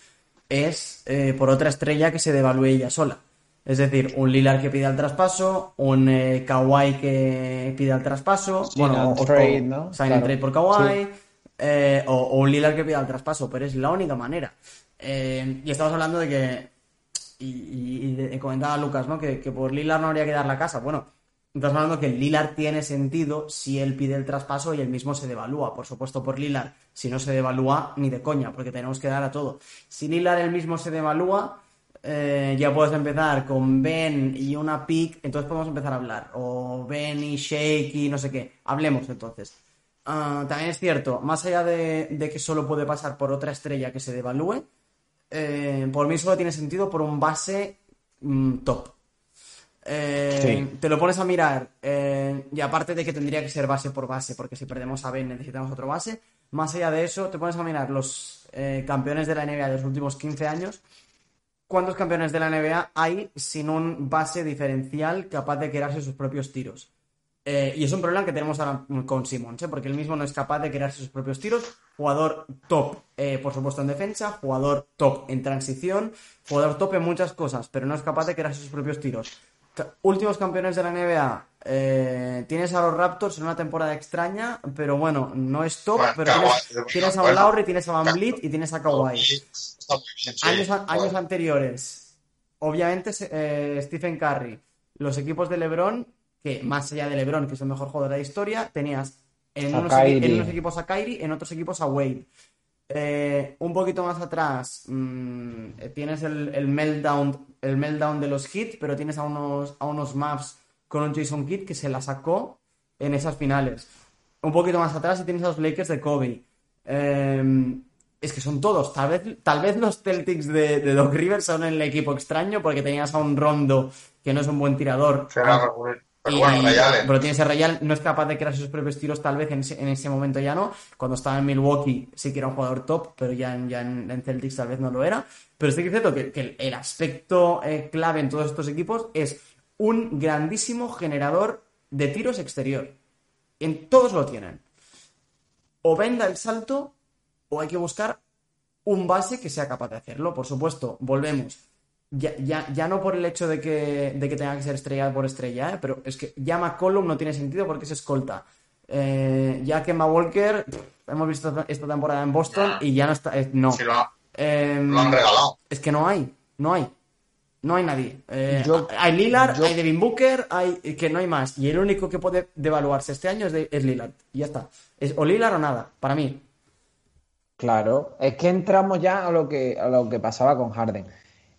Speaker 1: es eh, por otra estrella que se devalúe ella sola. Es decir, un Lilar que pida el traspaso, un eh, Kawhi que pida el traspaso,
Speaker 2: Sí,
Speaker 1: bueno,
Speaker 2: no,
Speaker 1: o,
Speaker 2: trade,
Speaker 1: o-
Speaker 2: ¿no?
Speaker 1: sign and
Speaker 2: Claro.
Speaker 1: trade por Kawhi,
Speaker 2: Sí.
Speaker 1: eh, o, o un Lilar que pida el traspaso, pero es la única manera. Eh, y estamos hablando de que, y, y- y comentaba Lucas, ¿no? Que, que por Lilar no habría que dar la casa. Bueno, Estamos hablando que el Lilar tiene sentido si él pide el traspaso y él mismo se devalúa. Por supuesto, por Lilar, si no se devalúa, ni de coña, porque tenemos que dar a todo. Si Lilar él mismo se devalúa, eh, ya puedes empezar con Ben y una pick, entonces podemos empezar a hablar. O Ben y Shake y no sé qué. Hablemos entonces. Ah, también es cierto, más allá de, que solo puede pasar por otra estrella que se devalúe, eh, por mí solo tiene sentido por un base mm, top. Eh, te lo pones a mirar, y aparte de que tendría que ser base por base, porque si perdemos a Ben necesitamos otro base, más allá de eso, te pones a mirar los campeones de la NBA de los últimos 15 años ¿Cuántos campeones de la NBA hay sin un base diferencial capaz de crearse sus propios tiros? Eh, y es un problema que tenemos ahora con Simmons, ¿eh? porque él mismo no es capaz de crearse sus propios tiros. Jugador top, eh, por supuesto, en defensa, jugador top en transición, jugador top en muchas cosas, pero no es capaz de crearse sus propios tiros. Últimos campeones de la NBA. Tienes a los Raptors en una temporada extraña, pero bueno, no es top, pero tienes, a Lowry, tienes a Van Vliet y tienes a Kawhi. Años, anteriores, obviamente eh, Stephen Curry, los equipos de LeBron, que más allá de LeBron, que es el mejor jugador de la historia, tenías en, unos, equipos a Kyrie, en otros equipos a Wade. Eh, un poquito más atrás mm, tienes el, meltdown, el meltdown de los hits, pero tienes a unos, a unos maps con un Jason Kidd que se la sacó en esas finales. Un poquito más atrás y tienes a los Lakers de Kobe. Eh, es que son todos. Tal vez, tal vez los Celtics de, Doc Rivers son el equipo extraño porque tenías a un Rondo que no es un buen tirador.
Speaker 3: pero bueno,
Speaker 1: Pero tienes a Rayal, no es capaz de crear sus propios tiros, tal vez en ese, momento ya no. Cuando estaba en Milwaukee sí que era un jugador top, pero ya, ya en, Celtics tal vez no lo era. Pero sí que es cierto que, el, aspecto eh, clave en todos estos equipos es un grandísimo generador de tiros exterior. En todos lo tienen. O venda el salto o hay que buscar un base que sea capaz de hacerlo. Por supuesto, volvemos. Ya, ya, no por el hecho de que, de que tenga que ser estrella por estrella, ¿eh? pero es que ya McCollum no tiene sentido porque es escolta. Eh, ya que Walker, hemos visto esta temporada en Boston y ya no está. Eh, no.
Speaker 3: Em, lo, han regalado.
Speaker 1: Es que no hay, no hay. No hay nadie. Eh, hay Lillard, hay Devin Booker, hay que no hay más. Y el único que puede devaluarse este año es, es Lillard. Y ya está. Es o Lillard o nada, para mí.
Speaker 2: Claro, es que entramos ya a lo que, a lo que pasaba con Harden.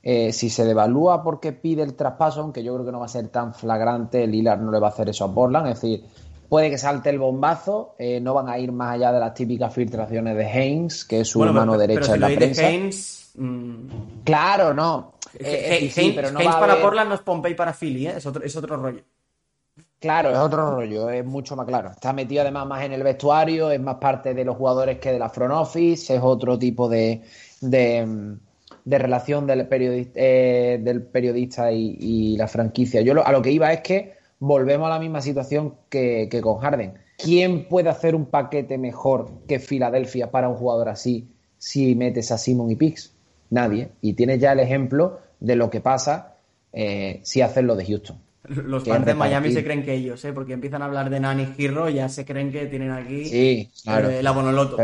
Speaker 2: Eh, si se devalúa porque pide el traspaso, aunque yo creo que no va a ser tan flagrante, Lillard no le va a hacer eso a Portland, es decir, puede que salte el bombazo, eh, no van a ir más allá de las típicas filtraciones de Haynes, que es su mano derecha en la prensa.
Speaker 1: Mm,
Speaker 2: claro, no.
Speaker 1: Eh, pero no Haynes para Portland no es Pompey para Philly, es, otro, es otro rollo.
Speaker 2: Claro, es otro rollo, es mucho más claro. Está metido además más en el vestuario, es más parte de los jugadores que de la front office, es otro tipo de, de, relación del periodista, eh, del periodista y, la franquicia. Yo a lo que iba es que volvemos a la misma situación que, con Harden. ¿Quién puede hacer un paquete mejor que Filadelfia para un jugador así si metes a Simon y Pix? Nadie. Y tienes ya el ejemplo de lo que pasa eh, si haces lo de Houston.
Speaker 1: Los fans de Miami se creen que ellos, ¿eh? porque empiezan a hablar de Nani Girro, ya se creen que tienen aquí
Speaker 2: sí, claro.
Speaker 1: Eh, la Bonoloto.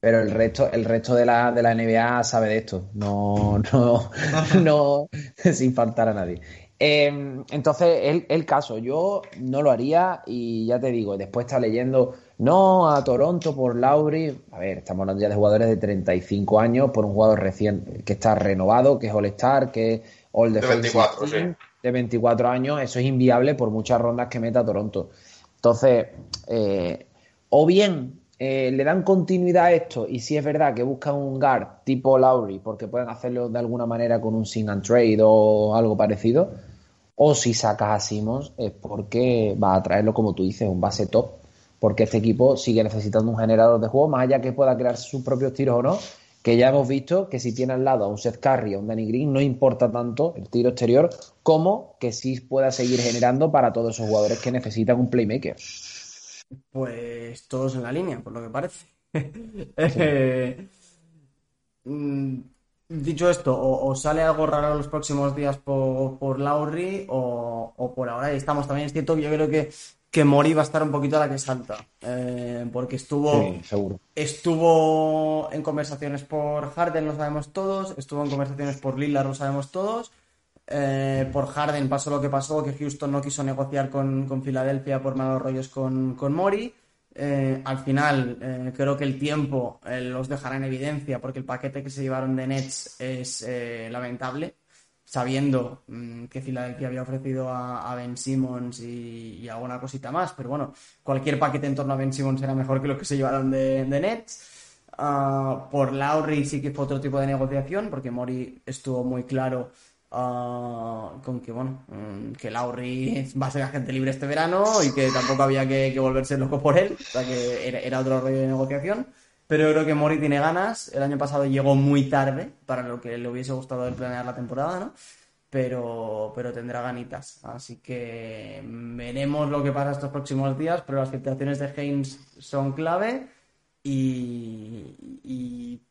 Speaker 2: Pero, el resto, el resto de la, de la NBA sabe de esto, no, no, no, sin faltar a nadie. Em, entonces, el, el, caso, yo no lo haría y ya te digo, después está leyendo, no a Toronto por Lauri, a ver, estamos hablando ya de jugadores de 35 años por un jugador recién que está renovado, que es All-Star, que es All Defensive 24, sí. de 24 años, eso es inviable por muchas rondas que meta Toronto. Entonces, eh, o bien eh, le dan continuidad a esto y si es verdad que buscan un guard tipo Lowry porque pueden hacerlo de alguna manera con un sing and trade o algo parecido, o si sacas a Simmons es porque va a traerlo, como tú dices, un base top, porque este equipo sigue necesitando un generador de juego, más allá que pueda crear sus propios tiros o no, que ya hemos visto que si tiene al lado a un Seth Curry o a un Danny Green no importa tanto el tiro exterior como que sí pueda seguir generando para todos esos jugadores que necesitan un playmaker.
Speaker 1: Pues todos en la línea, por lo que parece. Eh, mm, dicho esto, o, sale algo raro los próximos días por, por Lowry o, o, por ahora estamos. También es cierto que yo creo que que Mori va a estar un poquito a la que salta. Eh, porque estuvo. Estuvo en conversaciones por Harden, lo sabemos todos. Estuvo en conversaciones por Lillard, lo sabemos todos. Eh, por Harden pasó lo que pasó, que Houston no quiso negociar con, Filadelfia por malos rollos con, con Mori. Eh, al final, creo que el tiempo los dejará en evidencia porque el paquete que se llevaron de Nets es lamentable. Sabiendo mm, que Filadelfia había ofrecido a, Ben Simmons y, alguna cosita más, pero bueno, cualquier paquete en torno a Ben Simmons era mejor que lo que se llevaron de, Nets. Ah, por Lowry sí que fue otro tipo de negociación, porque Mori estuvo muy claro ah, con que, bueno, mm, que Lowry va a ser agente libre este verano y que tampoco había que, volverse loco por él, o sea que era otro rollo de negociación pero creo que Mori tiene ganas. El año pasado llegó muy tarde para lo que le hubiese gustado el planear la temporada, ¿no? Pero, pero tendrá ganitas. Así que veremos lo que pasa estos próximos días, pero las filtraciones de Haynes son clave y, y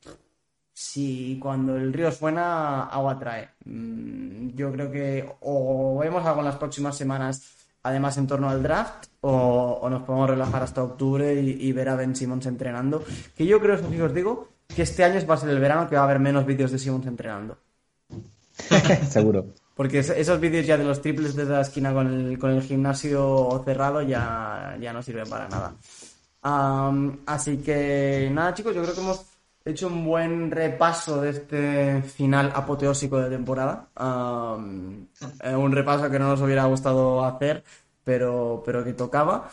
Speaker 1: si cuando el río suena, agua trae. Mm, yo creo que o vemos algo en las próximas semanas además en torno al draft o, nos podemos relajar hasta octubre y, ver a Ben Simmons entrenando. Que yo creo, eso sí os digo, que este año va a ser el verano que va a haber menos vídeos de Simmons entrenando.
Speaker 2: Seguro.
Speaker 1: Porque esos vídeos ya de los triples desde la esquina con el, con el gimnasio cerrado ya, ya no sirven para nada. así que nada chicos, yo creo que hemos hecho un buen repaso de este final apoteósico de temporada. Eh, un repaso que no nos hubiera gustado hacer, pero, pero que tocaba.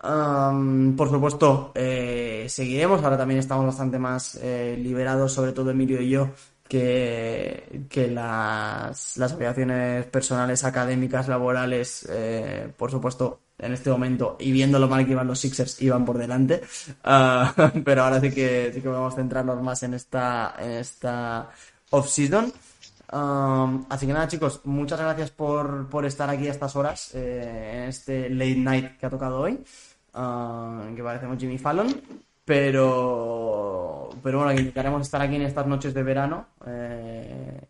Speaker 1: por supuesto, eh, seguiremos. Ahora también estamos bastante más eh, liberados, sobre todo Emilio y yo, que, que las, las obligaciones personales, académicas, laborales, por supuesto, en este momento y viendo lo mal que iban los Sixers iban por delante. Ah, pero ahora sí que sí que vamos a centrarnos más en esta en esta off season um, así que nada chicos muchas gracias por, por estar aquí a estas horas eh, en este late night que ha tocado hoy uh, que parecemos Jimmy Fallon pero pero bueno intentaremos estar aquí en estas noches de verano eh,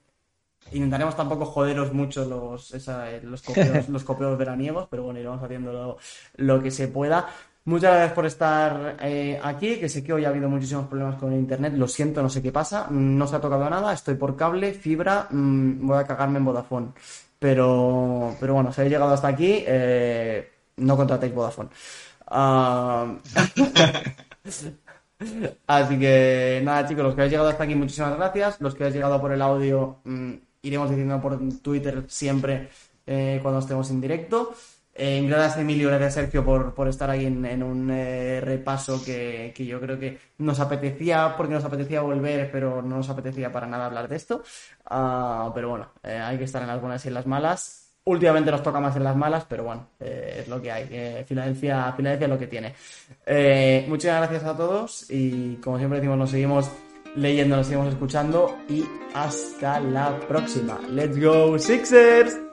Speaker 1: Intentaremos tampoco joderos mucho los, los, copeos, los copeos veraniegos, pero bueno, iremos haciendo lo, que se pueda. Muchas gracias por estar eh, aquí, que sé que hoy ha habido muchísimos problemas con el internet, lo siento, no sé qué pasa, no se ha tocado nada, estoy por cable, fibra, mm, voy a cagarme en Vodafone. Pero, pero bueno, si habéis llegado hasta aquí, eh, no contratéis Vodafone. Ah, así que nada chicos, los que habéis llegado hasta aquí, muchísimas gracias. Los que habéis llegado por el audio, mm, iremos diciendo por Twitter siempre eh, cuando estemos en directo. Eh, gracias Emilio, gracias Sergio por, por estar ahí en, un eh, repaso que, que, yo creo que nos apetecía, porque nos apetecía volver, pero no nos apetecía para nada hablar de esto. Ah, pero bueno, hay que estar en las buenas y en las malas. Últimamente nos toca más en las malas, pero bueno, es lo que hay. Filadelfia, Filadelfia es lo que tiene. muchas gracias a todos y como siempre decimos, nos seguimos leyendo, nos seguimos escuchando y hasta la próxima. Let's go Sixers.